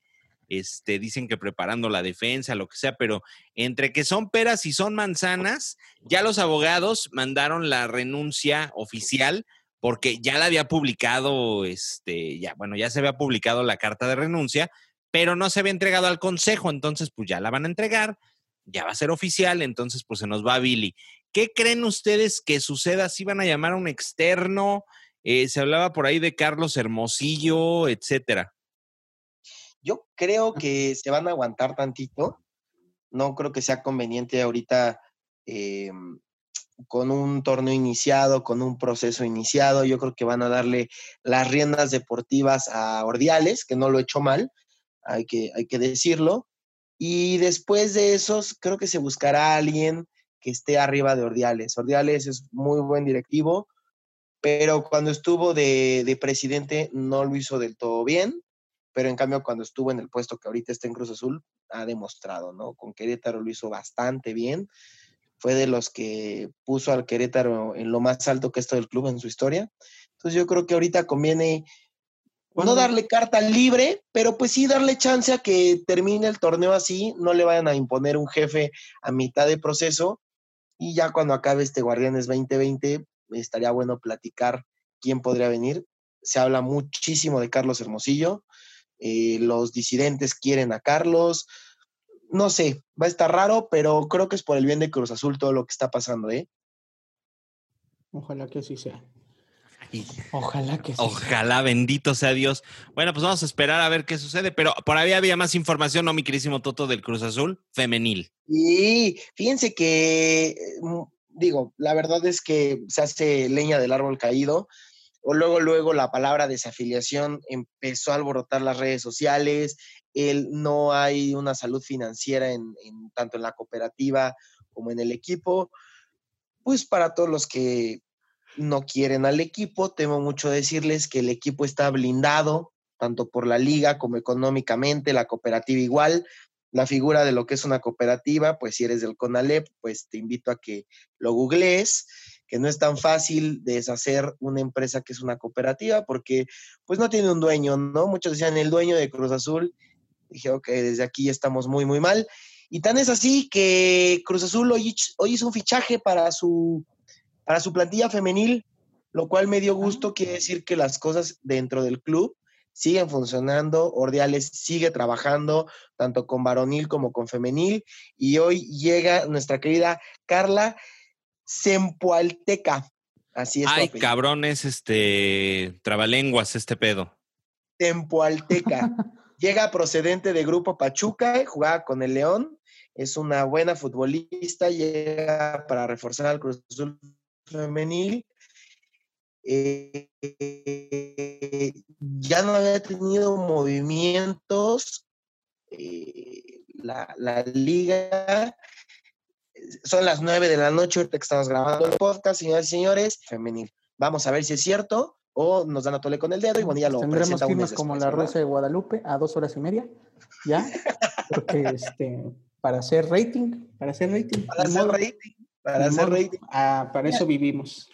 Este, dicen que preparando la defensa, lo que sea, pero entre que son peras y son manzanas, ya los abogados mandaron la renuncia oficial porque ya la había publicado, este, ya, bueno, ya se había publicado la carta de renuncia, pero no se había entregado al consejo, entonces pues ya la van a entregar, ya va a ser oficial, entonces pues se nos va Billy. ¿Qué creen ustedes que suceda si van a llamar a un externo? Eh, se hablaba por ahí de Carlos Hermosillo, etcétera. Yo creo que se van a aguantar tantito. No creo que sea conveniente ahorita eh, con un torneo iniciado, con un proceso iniciado. Yo creo que van a darle las riendas deportivas a Ordiales, que no lo he hecho mal, hay que, hay que decirlo. Y después de esos, creo que se buscará a alguien que esté arriba de Ordiales. Ordiales es muy buen directivo, pero cuando estuvo de, de, presidente no lo hizo del todo bien, pero en cambio cuando estuvo en el puesto que ahorita está en Cruz Azul, ha demostrado, ¿no? Con Querétaro lo hizo bastante bien, fue de los que puso al Querétaro en lo más alto que esto del club en su historia. Entonces yo creo que ahorita conviene no darle carta libre, pero pues sí darle chance a que termine el torneo así, no le vayan a imponer un jefe a mitad de proceso y ya cuando acabe este Guardianes 2020 estaría bueno platicar quién podría venir. Se habla muchísimo de Carlos Hermosillo, eh, los disidentes quieren a Carlos, no sé, va a estar raro, pero creo que es por el bien de Cruz Azul todo lo que está pasando, ¿eh? Ojalá que así sea. Ojalá que sí. Ojalá, bendito sea Dios. Bueno, pues vamos a esperar a ver qué sucede, pero por ahí había más información, ¿no, mi querísimo Toto del Cruz Azul? Femenil. Y fíjense que, mm, digo, la verdad es que se hace leña del árbol caído. O luego, luego la palabra desafiliación empezó a alborotar las redes sociales. El, no hay una salud financiera en, tanto en la cooperativa como en el equipo. Pues para todos los que no quieren al equipo. Temo mucho decirles que el equipo está blindado, tanto por la liga como económicamente, la cooperativa igual. La figura de lo que es una cooperativa, pues si eres del CONALEP, pues te invito a que lo googlees, que no es tan fácil deshacer una empresa que es una cooperativa, porque pues no tiene un dueño, ¿no? Muchos decían el dueño de Cruz Azul. Dije, ok, desde aquí estamos muy, muy mal. Y tan es así que Cruz Azul hoy, hoy hizo un fichaje para su para su plantilla femenil, lo cual me dio gusto, quiere decir que las cosas dentro del club siguen funcionando, Ordiales sigue trabajando tanto con varonil como con femenil y hoy llega nuestra querida Carla Sempualteca. Así es. Ay, cabrón, es este trabalenguas este pedo. Sempualteca. [laughs] llega procedente de Grupo Pachuca, jugaba con el León, es una buena futbolista, llega para reforzar al Cruz Azul femenil eh, ya no había tenido movimientos eh, la, la, liga son las nueve de la noche ahorita que estamos grabando el podcast señoras y señores femenil vamos a ver si es cierto o nos dan a tole con el dedo y bueno ya lo tendremos firmas como la Rosa de Guadalupe a dos horas y media ya porque [laughs] este para hacer rating para hacer rating para hacer rating para hacer rating. Ah, para eso vivimos.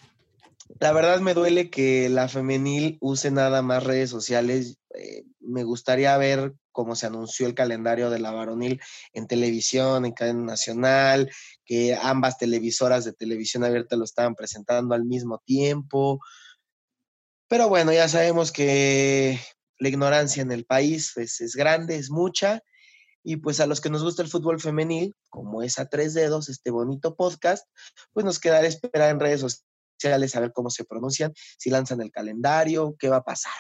La verdad me duele que la femenil use nada más redes sociales. Eh, me gustaría ver cómo se anunció el calendario de la varonil en televisión, en cadena nacional, que ambas televisoras de televisión abierta lo estaban presentando al mismo tiempo. Pero bueno, ya sabemos que la ignorancia en el país pues, es grande, es mucha, y pues a los que nos gusta el fútbol femenil, como es a tres dedos, este bonito podcast, pues nos quedará esperar en redes sociales a ver cómo se pronuncian, si lanzan el calendario, qué va a pasar.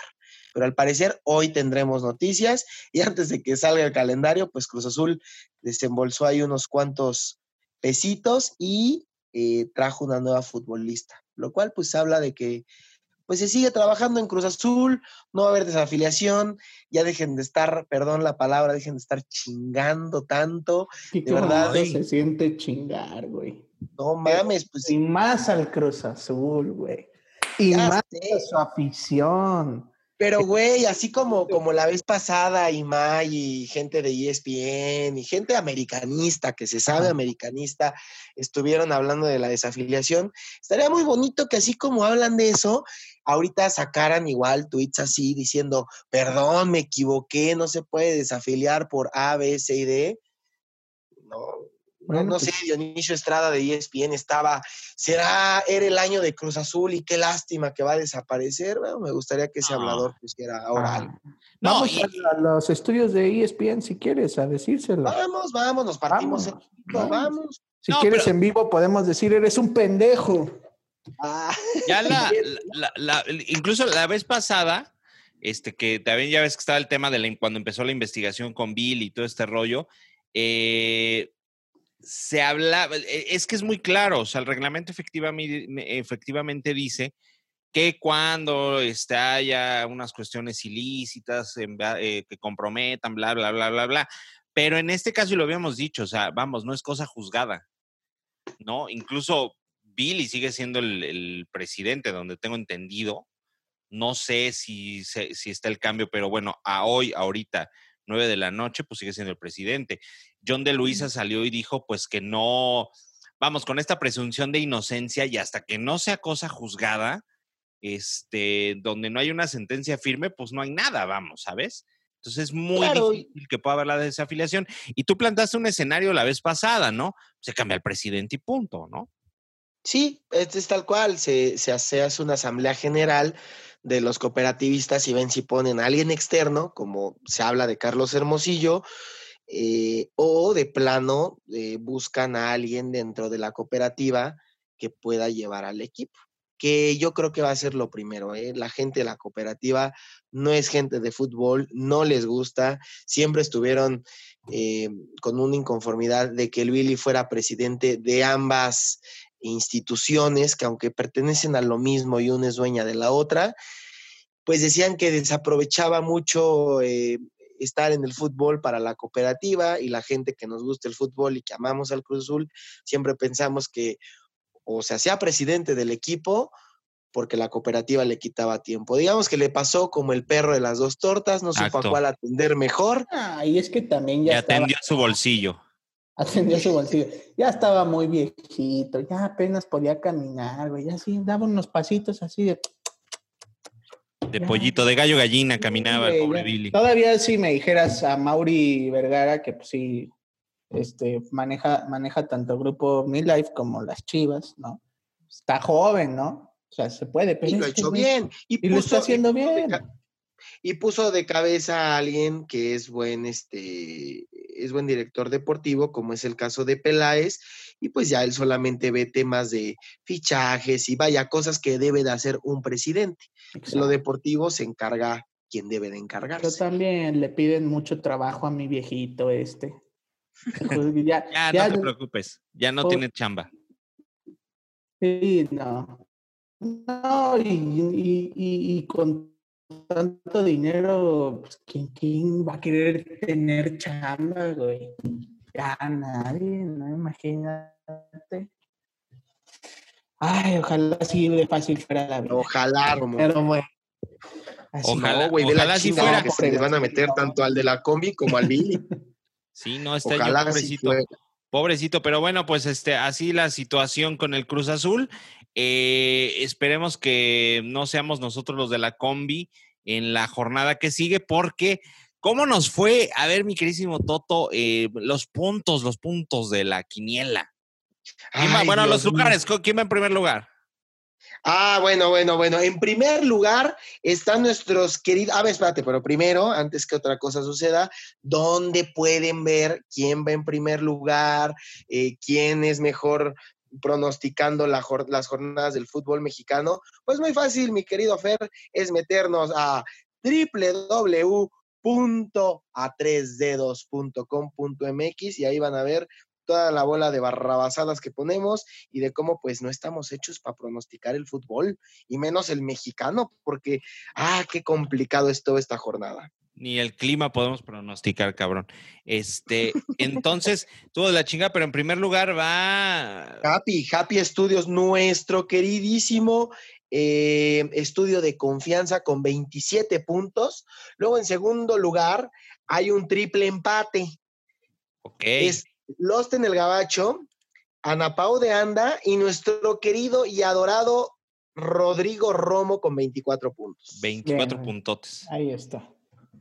Pero al parecer hoy tendremos noticias y antes de que salga el calendario, pues Cruz Azul desembolsó ahí unos cuantos pesitos y eh, trajo una nueva futbolista, lo cual pues habla de que pues se sigue trabajando en Cruz Azul, no va a haber desafiliación, ya dejen de estar, perdón la palabra, dejen de estar chingando tanto. de verdad. se siente chingar, güey. No mames, pues. Y más al Cruz Azul, güey. Y más a su afición. Pero, [laughs] güey, así como, como la vez pasada, Imay y gente de ESPN y gente americanista, que se sabe americanista, estuvieron hablando de la desafiliación, estaría muy bonito que así como hablan de eso, ahorita sacaran igual tweets así diciendo, perdón, me equivoqué, no se puede desafiliar por A, B, C y D. No, no, no sé, pues Dionisio Estrada de ESPN estaba, será, era el año de Cruz Azul y qué lástima que va a desaparecer. Bueno, me gustaría que ese hablador pusiera ahora algo. No, vamos a, los estudios de ESPN si quieres, a decírselo. Vamos, vamos, nos partimos vamos, en vamos. Si quieres en vivo podemos decir, eres un pendejo. Ah. Ya [laughs] la, la, incluso la vez pasada, este, que también ya ves que estaba el tema de la, cuando empezó la investigación con Bill y todo este rollo, eh, se habla, e, es que es muy claro, o sea, el reglamento efectivamente, efectivamente dice que cuando este, haya unas cuestiones ilícitas eh, que comprometan, bla, bla, bla, bla, bla, Pero en este caso, y lo habíamos dicho, o sea, vamos, no es cosa juzgada, ¿no? Incluso Billy sigue siendo el, presidente, donde tengo entendido. No sé si, si está el cambio, pero bueno, a hoy, ahorita, 9 de la noche, pues sigue siendo el presidente. John de Luisa salió y dijo, pues que no, vamos, con esta presunción de inocencia y hasta que no sea cosa juzgada, este, donde no hay una sentencia firme, pues no hay nada, vamos, ¿sabes? Entonces es muy Claro. difícil que pueda haber la desafiliación. Y tú plantaste un escenario la vez pasada, ¿no? Se cambia el presidente y punto, ¿no? Sí, es tal cual. Se, se hace, hace una asamblea general de los cooperativistas y ven si ponen a alguien externo, como se habla de Carlos Hermosillo, eh, o de plano eh, buscan a alguien dentro de la cooperativa que pueda llevar al equipo. Que yo creo que va a ser lo primero. ¿eh? La gente de la cooperativa no es gente de fútbol, no les gusta, siempre estuvieron con una inconformidad de que el Willy fuera presidente de ambas instituciones que aunque pertenecen a lo mismo y una es dueña de la otra, pues decían que desaprovechaba mucho estar en el fútbol para la cooperativa y la gente que nos gusta el fútbol y que amamos al Cruz Azul, siempre pensamos que o se hacía presidente del equipo porque la cooperativa le quitaba tiempo. Digamos que le pasó como el perro de las dos tortas, no supo Exacto. a cuál atender mejor. Ah, y es que también Y ya estaba, atendió su bolsillo. atendió su bolsillo. Ya estaba muy viejito, ya apenas podía caminar, güey. Ya así daba unos pasitos así de. De pollito, de gallo gallina caminaba el pobre ya. Billy. Todavía si me dijeras a Mauri Vergara, que pues sí, este, maneja, maneja tanto grupo Life como las Chivas, ¿no? Está joven, ¿no? O sea, se puede, pero Y lo ha hecho bien. Y, y lo está haciendo bien. Y puso de cabeza a alguien que es buen, este, es buen director deportivo, como es el caso de Peláez, y pues ya él solamente ve temas de fichajes y vaya, cosas que debe de hacer un presidente. De lo deportivo se encarga quien debe de encargarse. también le piden mucho trabajo a mi viejito este. Pues, [laughs] ya, Ya, ya- no te preocupes, ya no Oh. tiene chamba. Sí, no. No, y, y- y- y con tanto dinero, pues, ¿quién, quién va a querer tener chamba, güey? Ya nadie, no imagínate. Ay, ojalá así de fácil fuera la vida. Ojalá, Romo. Pero bueno. así Ojalá, No, güey, ve la ojalá sí chingada fuera. que se les van a meter tanto al de la combi como al Billy. [laughs] Sí, no, está yo Ojalá sí pobrecito. fuera. Pobrecito, pero bueno, pues este, así la situación con el Cruz Azul. Eh, esperemos que no seamos nosotros los de la combi en la jornada que sigue, porque ¿cómo nos fue? A ver, mi querísimo Toto, eh, los puntos, los puntos de la quiniela. ¿Quién va- Ay, bueno, los Dios lugares, ¿quién va en primer lugar? Ah, bueno, bueno, bueno. En primer lugar están nuestros queridos. A ver, espérate, pero primero, antes que otra cosa suceda, ¿dónde pueden ver quién va en primer lugar? eh, ¿Quién es mejor pronosticando la jor- las jornadas del fútbol mexicano? Pues muy fácil, mi querido Fer, es meternos a www.a3dedos.com.mx y ahí van a ver toda la bola de barrabasadas que ponemos y de cómo pues no estamos hechos para pronosticar el fútbol y menos el mexicano porque ah qué complicado es toda esta jornada. Ni el clima podemos pronosticar, cabrón. Este, [laughs] entonces, tuvo de la chinga, pero en primer lugar va. Happy, Happy Studios, nuestro queridísimo eh, estudio de confianza con 27 puntos. Luego en segundo lugar hay un triple empate. Ok. Es Lost en el Gabacho, Anapau de Anda y nuestro querido y adorado Rodrigo Romo con 24 puntos. 24 Bien. puntotes. Ahí está.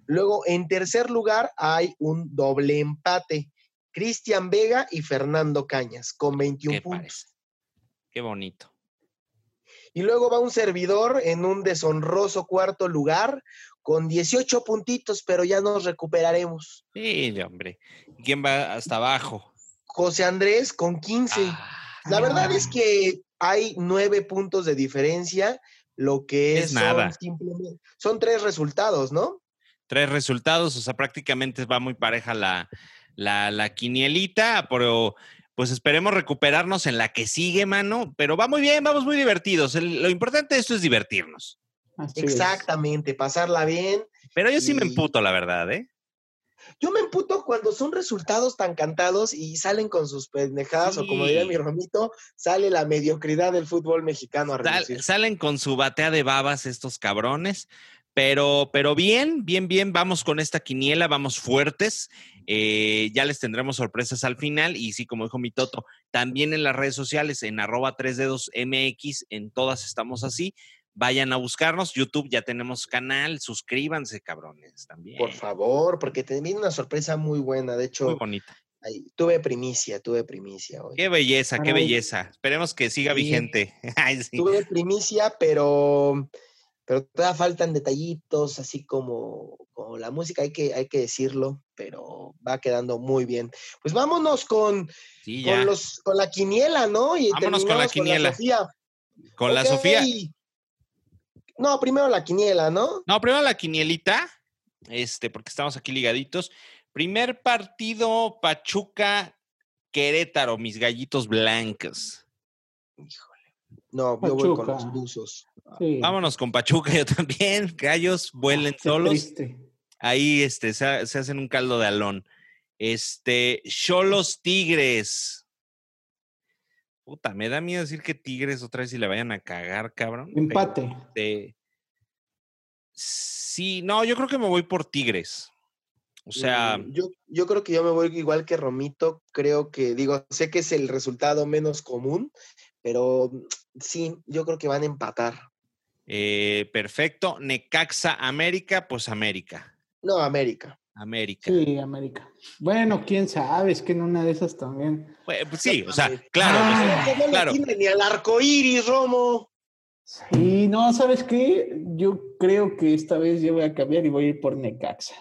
Luego, en tercer lugar, hay un doble empate. Cristian Vega y Fernando Cañas con 21 ¿Qué puntos. parece? Qué bonito. Y luego va un servidor en un deshonroso cuarto lugar con 18 puntitos, pero ya nos recuperaremos. Sí, hombre. ¿Quién va hasta abajo? José Andrés con 15. Ah, La verdad es que hay nueve puntos de diferencia, lo que Es son nada. simplemente, son tres resultados, ¿no? tres resultados, o sea, prácticamente va muy pareja la, la, la quinielita, pero pues esperemos recuperarnos en la que sigue, mano. Pero va muy bien, vamos muy divertidos. El- lo importante de esto es divertirnos. Así es. Exactamente, pasarla bien. Pero yo sí me Y- emputo, la verdad, ¿eh? Yo me emputo cuando son resultados tan cantados y salen con sus pendejadas, o como diría mi Romito, sale la mediocridad del fútbol mexicano a Sal- salen con su batea de babas estos cabrones. Pero, pero bien, bien, bien, vamos con esta quiniela, vamos fuertes. Eh, ya les tendremos sorpresas al final. Y sí, como dijo mi Toto, también en las redes sociales, en arroba 3 dedos MX, en todas estamos así. Vayan a buscarnos. YouTube ya tenemos canal, suscríbanse, cabrones, también. Por favor, porque te viene una sorpresa muy buena. De Muy hecho, bonita. ahí, tuve primicia, tuve primicia hoy. Qué belleza, qué belleza. Esperemos que siga Sí. vigente. [laughs] Ay, sí. Tuve primicia, pero, pero todavía faltan detallitos, así como, como la música, hay que, hay que decirlo, pero va quedando muy bien. Pues vámonos con, Sí, con, los, con la quiniela, ¿no? Y Vámonos con la quiniela. Sofía. Con la Sofía. No, primero la quiniela, ¿no? No, primero la quinielita, este, porque estamos aquí ligaditos. Primer partido, Pachuca, Querétaro, mis gallitos blancos. No, yo voy con los buzos. Sí. Vámonos con Pachuca, yo también. Gallos, vuelen Qué solos. triste. Ahí este, se, ha- se hacen un caldo de alón. Este, Cholos Tigres. Puta, me da miedo decir que Tigres otra vez si le vayan a cagar, cabrón. Empate. este, sí, no, yo creo que me voy por Tigres. O sea, Mm, yo, yo creo que yo me voy igual que Romito. Creo que, digo, sé que es el resultado menos común, pero sí, yo creo que van a empatar. eh, perfecto. Necaxa América, pues América. No, América. América. Sí, América. Bueno, quién sabe, es que en una de esas también. Pues, pues sí, o sea, claro, Ah. pues, No le claro. tiene ni al arco iris, Romo. Sí, no, ¿sabes qué? Yo creo que esta vez yo voy a cambiar y voy a ir por Necaxa.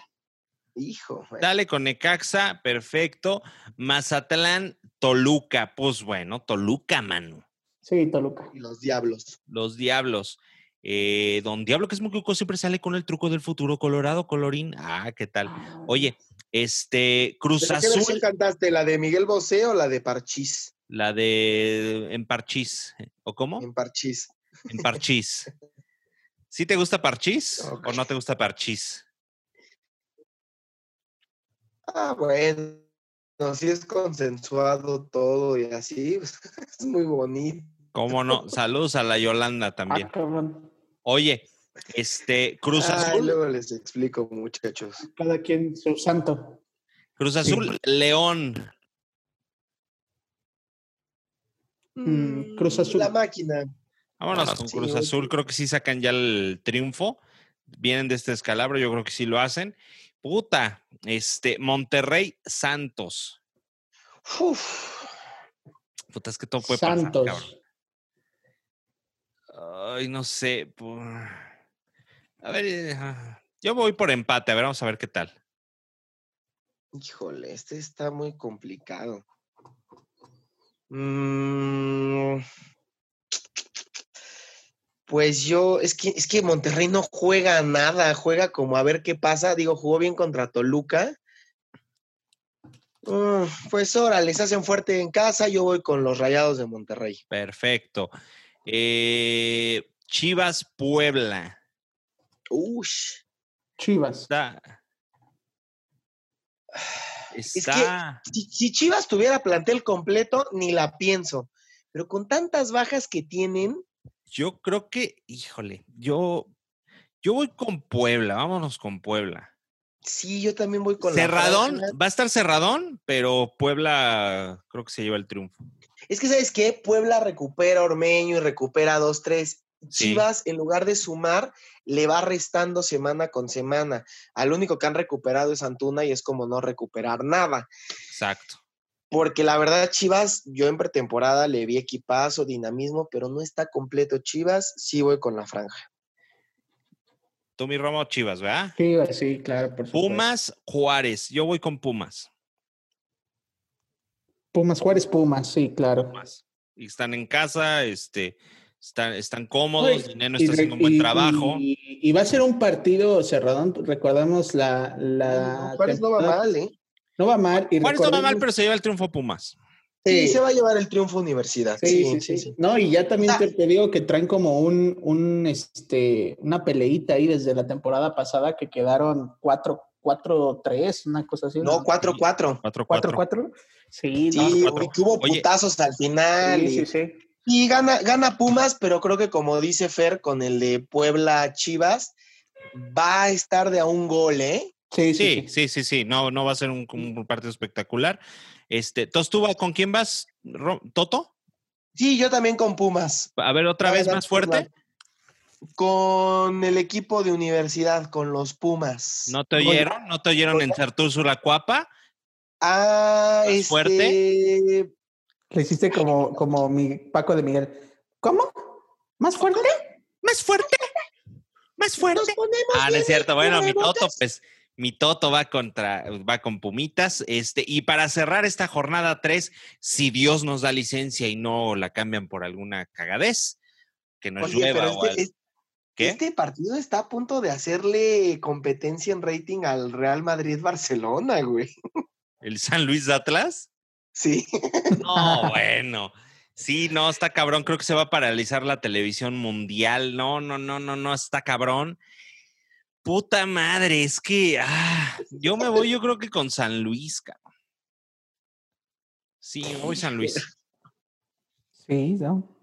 Hijo. bueno. Dale con Necaxa, perfecto. Mazatlán, Toluca, pues bueno, Toluca, mano. Sí, Toluca. Y los diablos. Los Diablos. Eh, don Diablo, que es muy cuco, siempre sale con el truco del futuro colorado, colorín. Ah, ¿qué tal? Oye, este, Cruz ¿Pero ¿Qué versión Azul, cantaste? ¿La de Miguel Bosé o la de Parchís? la de En Parchís. ¿O cómo? En Parchís. En Parchís. ¿Sí te gusta Parchís o no te gusta Parchís? Ah, bueno. Si es consensuado todo y así, pues, [laughs] es muy bonito. ¿Cómo no? Saludos a la Yolanda Ah, también. cabrón. Oye, este, Cruz Ay, Azul, luego les explico, muchachos. Cada quien su santo. Cruz Azul, León. Mm, Cruz Azul. La máquina. Vámonos con sí, Cruz oye. Azul, creo que sí sacan ya el triunfo. Vienen de este descalabro, yo creo que sí lo hacen. Puta, este, Monterrey, Santos. Uf. Puta, es que todo puede Santos. pasar, cabrón. Ay, no sé. por- A ver, eh, yo voy por empate, a ver, vamos a ver qué tal. Híjole, este está muy complicado. Mm, Pues yo, es que, es que Monterrey no juega nada, juega como a ver qué pasa. Digo, jugó bien contra Toluca. Mm, pues ahora les hacen fuerte en casa, yo voy con los rayados de Monterrey. Perfecto. Eh, Chivas, Puebla. Ush. Chivas. Está. que- Está. Si, si Chivas tuviera plantel completo, ni la pienso. Pero con tantas bajas que tienen, Yo creo que, híjole, yo, yo voy con Puebla, vámonos con Puebla. sí, yo también voy con Cerradón, la va a estar cerradón, pero Puebla creo que se lleva el triunfo. Es que, ¿sabes qué? Puebla recupera a Ormeño y recupera dos, tres. Sí. Chivas, en lugar de sumar, le va restando semana con semana. Al único que han recuperado es Antuna y es como no recuperar nada. Exacto. Porque la verdad, Chivas, yo en pretemporada le vi equipazo, dinamismo, pero no está completo. Chivas, sí voy con la franja. Tú, mi Romo, Chivas, ¿verdad? Chivas, sí, claro, por supuesto. Pumas, Juárez. Yo voy con Pumas. Pumas, Juárez, Pumas, sí, claro. Pumas. Y están en casa, este, están, están cómodos, Oye, Neno y está haciendo un buen y- trabajo. Y, y va a ser un partido cerradón. Recordamos la. la No, Juárez no va mal, ¿eh? No va mal. Y Juárez no va mal, pero se lleva el triunfo Pumas. Sí, Sí. se va a llevar el triunfo universidad. Sí, sí, sí, No, y ya también Ah. te, te digo que traen como un, un, este, una peleita ahí desde la temporada pasada que quedaron 4-4 4-3, una cosa así. No, 4-4. 4-4. 4-4. Sí, Sí, no, güey, que hubo Oye. putazos al final. sí, y, sí, sí. y gana, gana Pumas, pero creo que como dice Fer con el de Puebla Chivas, va a estar de a un gol, ¿eh? Sí, sí, Sí, sí. sí, sí, sí. No, no va a ser un, un partido espectacular. Este, entonces tú vas- con quién vas, Toto? Sí, yo también con Pumas. A ver, otra a vez ganar más fuerte. Pumas. Con el equipo de universidad, con los Pumas. ¿No te Oye. oyeron? ¿No te oyeron en Sartúrzula Cuapa? Ah, ¿Más este, fuerte? Le hiciste como, como mi Paco de Miguel. ¿Cómo? ¿Más fuerte? ¿Más fuerte? ¿Más fuerte? Ah, no es cierto. Bueno, mi. Toto, pues, mi Toto va contra, va con Pumitas. Este, y para cerrar esta jornada 3, si Dios nos da licencia y no la cambian por alguna cagadez, que nos Oye, llueva pero o este, algo. es- ¿Qué? este partido está a punto de hacerle competencia en rating al Real Madrid-Barcelona, güey. ¿El San Luis de Atlas? Sí. No, [laughs] bueno. Sí, no, está cabrón. Creo que se va a paralizar la televisión mundial. No, no, no, no, no, está cabrón. Puta madre, es que ah, yo me voy, yo creo que con San Luis, cabrón. Sí, voy San Luis. [laughs] Sí, ¿no?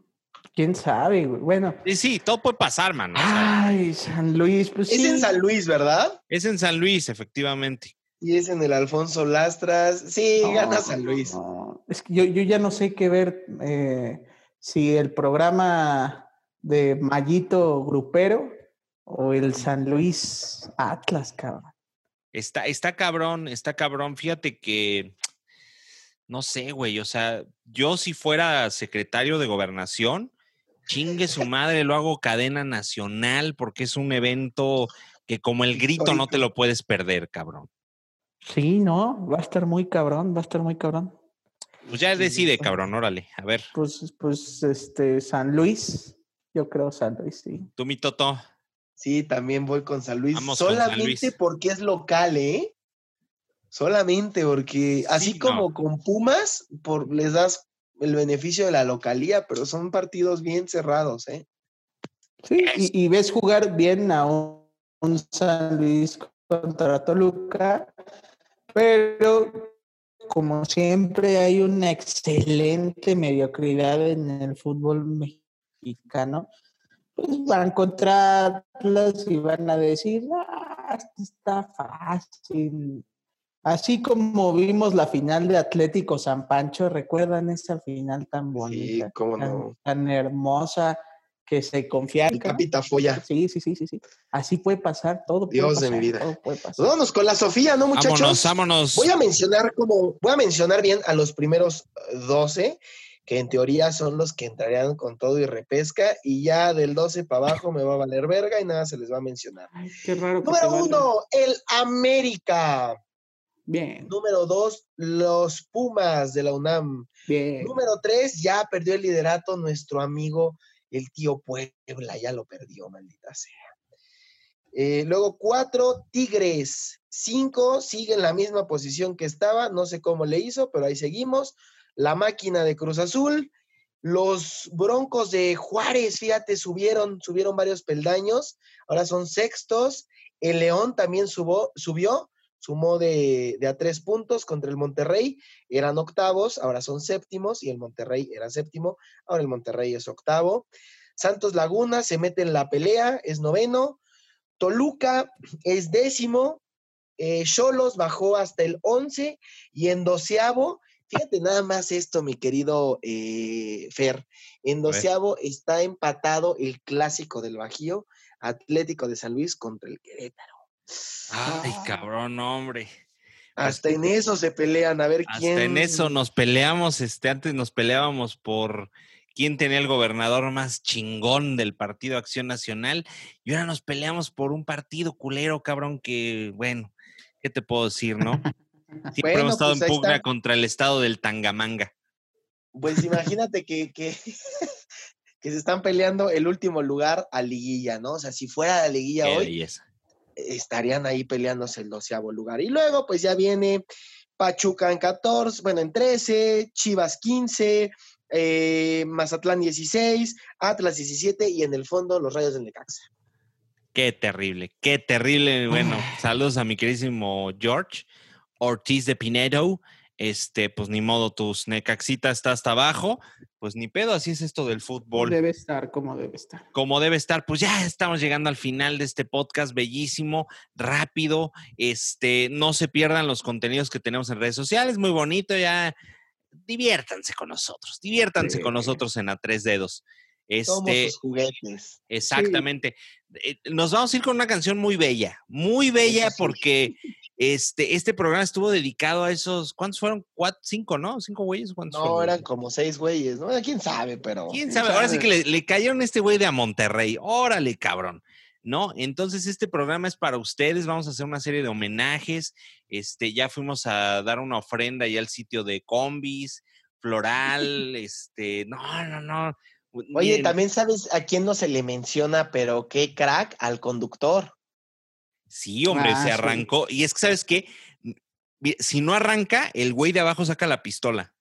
¿Quién sabe, güey? Bueno. Sí, sí, todo puede pasar, mano. Ay, San Luis, pues Es sí. en San Luis, ¿verdad? es en San Luis, efectivamente. Y es en el Alfonso Lastras. Sí, No, gana San Luis. no. Es que yo, yo ya no sé qué ver eh, si el programa de Mallito Grupero o el San Luis Atlas, cabrón. Está, está cabrón, está cabrón. Fíjate que, no sé, güey, o sea, yo si fuera secretario de gobernación, chingue su madre, lo hago cadena nacional porque es un evento que como el grito no te lo puedes perder, cabrón. Sí, no, va a estar muy cabrón, va a estar muy cabrón. Pues ya decide, cabrón, órale. A ver, Pues, pues, este, San Luis, yo creo San Luis, sí. tú, mi Toto. Sí, también voy con San Luis. Vamos con San Solamente Luis. porque es local, ¿eh? Solamente porque, así como con Pumas, por, les das el beneficio de la localía, pero son partidos bien cerrados, ¿eh? Sí, y, ves jugar bien a un, San Luis contra Toluca, pero como siempre hay una excelente mediocridad en el fútbol mexicano, pues van contra Atlas y van a decir, ah, está fácil. Así como vimos la final de Atlético San Pancho, ¿recuerdan esa final tan Sí, bonita, cómo tan, no. tan hermosa, que se confiaron? El Capita Folla. Sí, sí, sí, sí, sí. Así puede pasar, todo puede Dios de mi vida. todo puede pasar. Vámonos con la Sofía, ¿no, muchachos? Vámonos, vámonos. Voy a mencionar como, voy a mencionar bien a los primeros eh, 12, que en teoría son los que entrarían con todo y repesca, y ya del 12 para abajo me va a valer verga y nada se les va a mencionar. Ay, qué raro Número uno, el América. Bien, Número dos, los Pumas de la UNAM. bien. Número tres, ya perdió el liderato nuestro amigo el tío Puebla, ya lo perdió, maldita sea. Eh, luego cuatro, Tigres. Cinco, sigue en la misma posición que estaba, no sé cómo le hizo, pero ahí seguimos. La máquina de Cruz Azul. Los Broncos de Juárez, fíjate, subieron, subieron varios peldaños, ahora son sextos. El León también subo- subió, sumó de, de a tres puntos contra el Monterrey, eran octavos, ahora son séptimos, y el Monterrey era séptimo, ahora el Monterrey es octavo. Santos Laguna se mete en la pelea, es noveno. Toluca es décimo. Eh, Cholos bajó hasta el once y en doceavo, fíjate nada más esto, mi querido eh, Fer, en doceavo está empatado el clásico del Bajío, Atlético de San Luis contra el Querétaro. Ay, Ah. cabrón, hombre. Hasta en eso se pelean, a ver Hasta quién. en eso nos peleamos, este, antes nos peleábamos por quién tenía el gobernador más chingón del Partido Acción Nacional y ahora nos peleamos por un partido culero, cabrón, que, bueno, ¿qué te puedo decir, no? [laughs] Siempre Bueno, hemos estado pues en pugna contra el estado del Tangamanga. Pues imagínate que, que, [laughs] que se están peleando el último lugar a liguilla, ¿no? O sea, si fuera la liguilla Qué hoy, belleza. Estarían ahí peleándose el doceavo lugar. Y luego, pues ya viene Pachuca en 14, bueno, en 13, Chivas 15, eh, Mazatlán 16, Atlas 17 y en el fondo los Rayos del Necaxa. Qué terrible, qué terrible. Bueno, [laughs] saludos a mi queridísimo George Ortiz de Pinedo. Este, pues ni modo, tus Necaxita está hasta abajo. Pues ni pedo, así es esto del fútbol. Debe estar como debe estar. Como debe estar, pues ya estamos llegando al final de este podcast bellísimo, rápido. Este, no se pierdan los contenidos que tenemos en redes sociales, muy bonito, ya diviértanse con nosotros, diviértanse con nosotros en a tres dedos. Somos Este, sus juguetes. Exactamente. Eh, Nos vamos a ir con una canción muy bella, muy bella porque este, este programa estuvo dedicado a esos, ¿cuántos fueron? ¿Cuatro, cinco, no? ¿Cinco güeyes? ¿Cuántos No, fueron? eran como seis güeyes, ¿no? ¿Quién sabe? Pero. ¿Quién sabe? Ahora sí que le, le cayeron a este güey de a Monterrey. Órale, cabrón. ¿No? Entonces, este programa es para ustedes. Vamos a hacer una serie de homenajes. Este, ya fuimos a dar una ofrenda ya al sitio de combis, [laughs] floral, este, no, no, no. Oye, también sabes a quién no se le menciona, pero qué crack al conductor. Sí, hombre, Ah, se sí. arrancó. Y es que, ¿sabes qué? Si no arranca, el güey de abajo saca la pistola.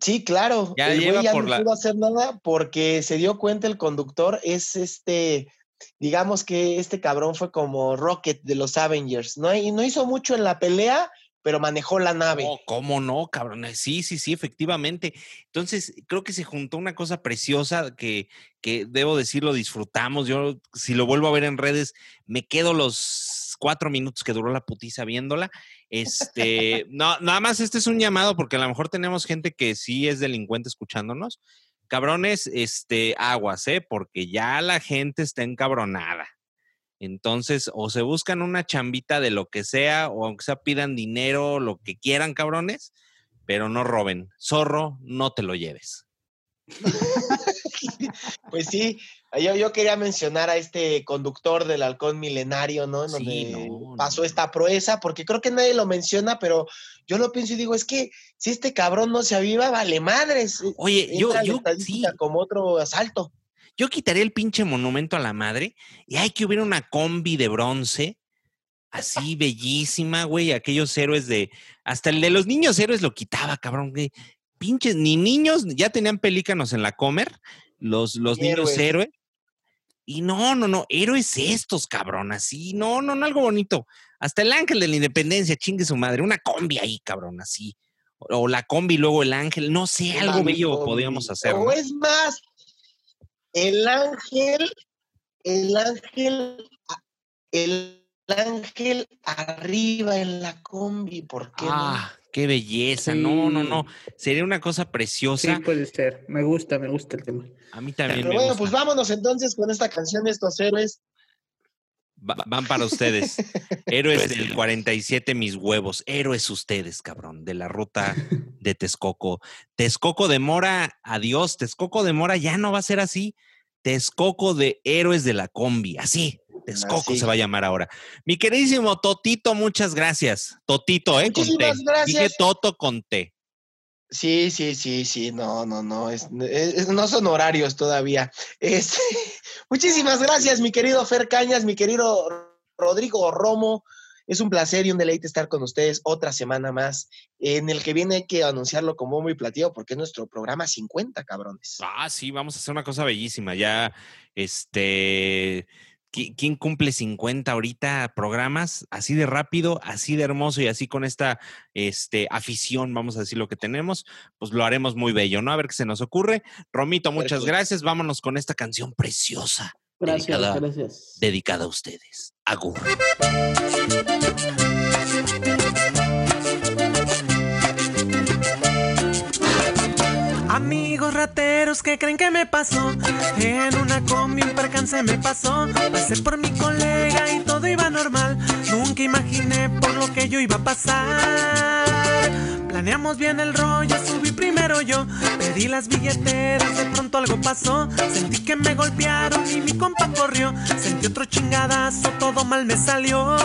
Sí, claro. Ya el lleva güey ya por no la- pudo hacer nada porque se dio cuenta el conductor es este, digamos que este cabrón fue como Rocket de los Avengers, ¿no? Y no hizo mucho en la pelea, pero manejó la nave. No, ¿cómo no, cabrón? Eh, Sí, sí, sí, efectivamente. Entonces, creo que se juntó una cosa preciosa que, que debo decirlo, disfrutamos. Yo, si lo vuelvo a ver en redes, me quedo los cuatro minutos que duró la putiza viéndola. Este, [laughs] no, nada más este es un llamado porque a lo mejor tenemos gente que sí es delincuente escuchándonos. Cabrones, este, aguas, ¿eh? Porque ya la gente está encabronada. Entonces, o se buscan una chambita de lo que sea, o aunque sea pidan dinero, lo que quieran, cabrones, pero no roben. Zorro, no te lo lleves. [laughs] Pues sí, yo, yo quería mencionar a este conductor del halcón milenario, ¿no? En Sí, donde no, pasó no. esta proeza, porque creo que nadie lo menciona, pero yo lo pienso y digo, es que si este cabrón no se aviva, vale madres. Oye, yo, entra yo, sí, como otro asalto. Yo quitaría el pinche monumento a la madre y hay que hubiera una combi de bronce, así bellísima, güey, aquellos héroes de, hasta el de los niños héroes lo quitaba, cabrón, güey. Pinches, ni niños, ya tenían pelícanos en la comer, los, los Ni niños héroes. héroes. Y no, no, no, héroes estos, cabrón, así, no, no, no, algo bonito. Hasta el ángel de la independencia, chingue su madre, una combi ahí, cabrón, así. O, la combi, luego el ángel, no sé, algo bello podíamos hacer. O ¿no? es más, el ángel, el ángel, el ángel arriba en la combi, ¿por qué no? Ah, qué belleza, no, no, no. Sí. Sería una cosa Sí, preciosa. puede ser. Me gusta, me gusta el tema. A mí también Pero me bueno, gusta. pues vámonos entonces con esta canción de estos héroes. Va- van para ustedes. [laughs] Héroes del 47, mis huevos. Héroes ustedes, cabrón, de la ruta [laughs] de Texcoco. Texcoco de Mora, adiós. Texcoco de Mora ya no va a ser así. Texcoco de Héroes de la Combi. Así. Texcoco Así. se va a llamar ahora. Mi queridísimo Totito, muchas gracias. Totito, ¿eh? Con T. Muchísimas gracias. Dije Toto con T. Sí, sí, sí, sí, no, no, no, es, no son horarios todavía. [laughs] Este, muchísimas gracias, mi querido Fer Cañas, mi querido Rodrigo Romo. Es un placer y un deleite estar con ustedes otra semana más. En el que viene que anunciarlo con bombo y platillo porque es nuestro programa 50, cabrones. Ah, sí, vamos a hacer una cosa bellísima. Ya, este, ¿qui- ¿quién cumple 50 ahorita programas? Así de rápido, así de hermoso y así con esta este, afición, vamos a decir lo que tenemos, pues lo haremos muy bello, ¿no? A ver qué se nos ocurre. Romito, muchas gracias. Vámonos con esta canción preciosa Gracias, Dedicada. gracias. dedicada a ustedes. Agur. Amigos rateros que creen que me pasó. En una combi un percance me pasó. Pasé por mi colega y todo iba normal. Nunca imaginé por lo que yo iba a pasar Planeamos bien el rollo, subí primero yo. Pedí las billeteras, de pronto algo pasó. Sentí que me golpearon y mi compa corrió. Sentí otro chingadazo, todo mal me salió.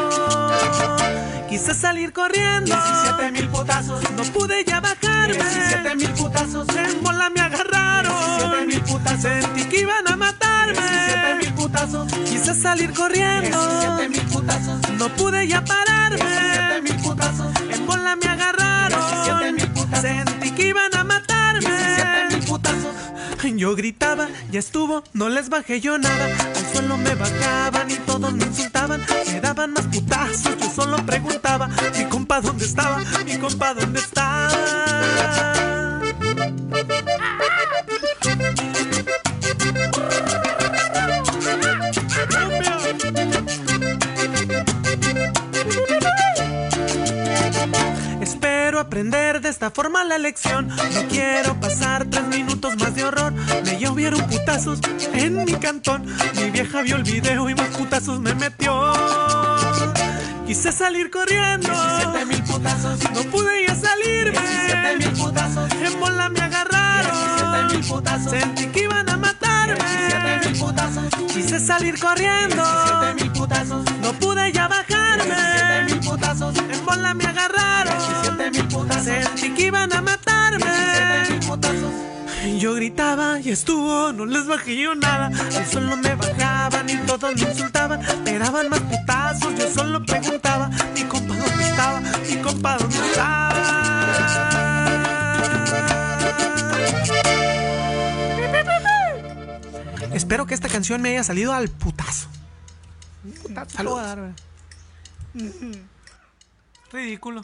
Quise salir corriendo. 17 mil putazos. No pude ya bajarme. 17 mil putazos. En bola me agarraron. 17 mil putazos. Sentí que iban a matarme. 17 mil putazos. Quise salir corriendo. 17 mil putazos. No pude ya pararme. 17 mil putazos. En bola me agarraron Yo gritaba, ya estuvo, no les bajé yo nada. Al suelo me bajaban y todos me insultaban. Me daban más putazos, yo solo preguntaba: Mi compa, ¿dónde estaba? Mi compa, ¿dónde está? Aprender de esta forma la lección. No quiero pasar tres minutos más de horror. Me llovieron putazos en mi cantón. Mi vieja vio el video y más putazos me metió. Quise salir corriendo. 17 mil putazos. No pude ya salirme. 17 mil putazos. En bola me agarraron. 17 mil putazos. Sentí que iban a matarme. 17 mil putazos. Quise salir corriendo. 17 mil putazos. No pude ya bajarme. 17 mil putazos. En bola me agarraron. 17 mil putazos. Sentí que iban a matarme. 17 mil putazos. Yo gritaba y estuvo, no les bajé yo nada. Al suelo me bajaban y todos me insultaban. Me daban más putazos, yo solo preguntaba: Mi compa, ¿dónde estaba? Mi compa, ¿dónde estaba? Espero que esta canción me haya salido al putazo. Putazo. Ridículo.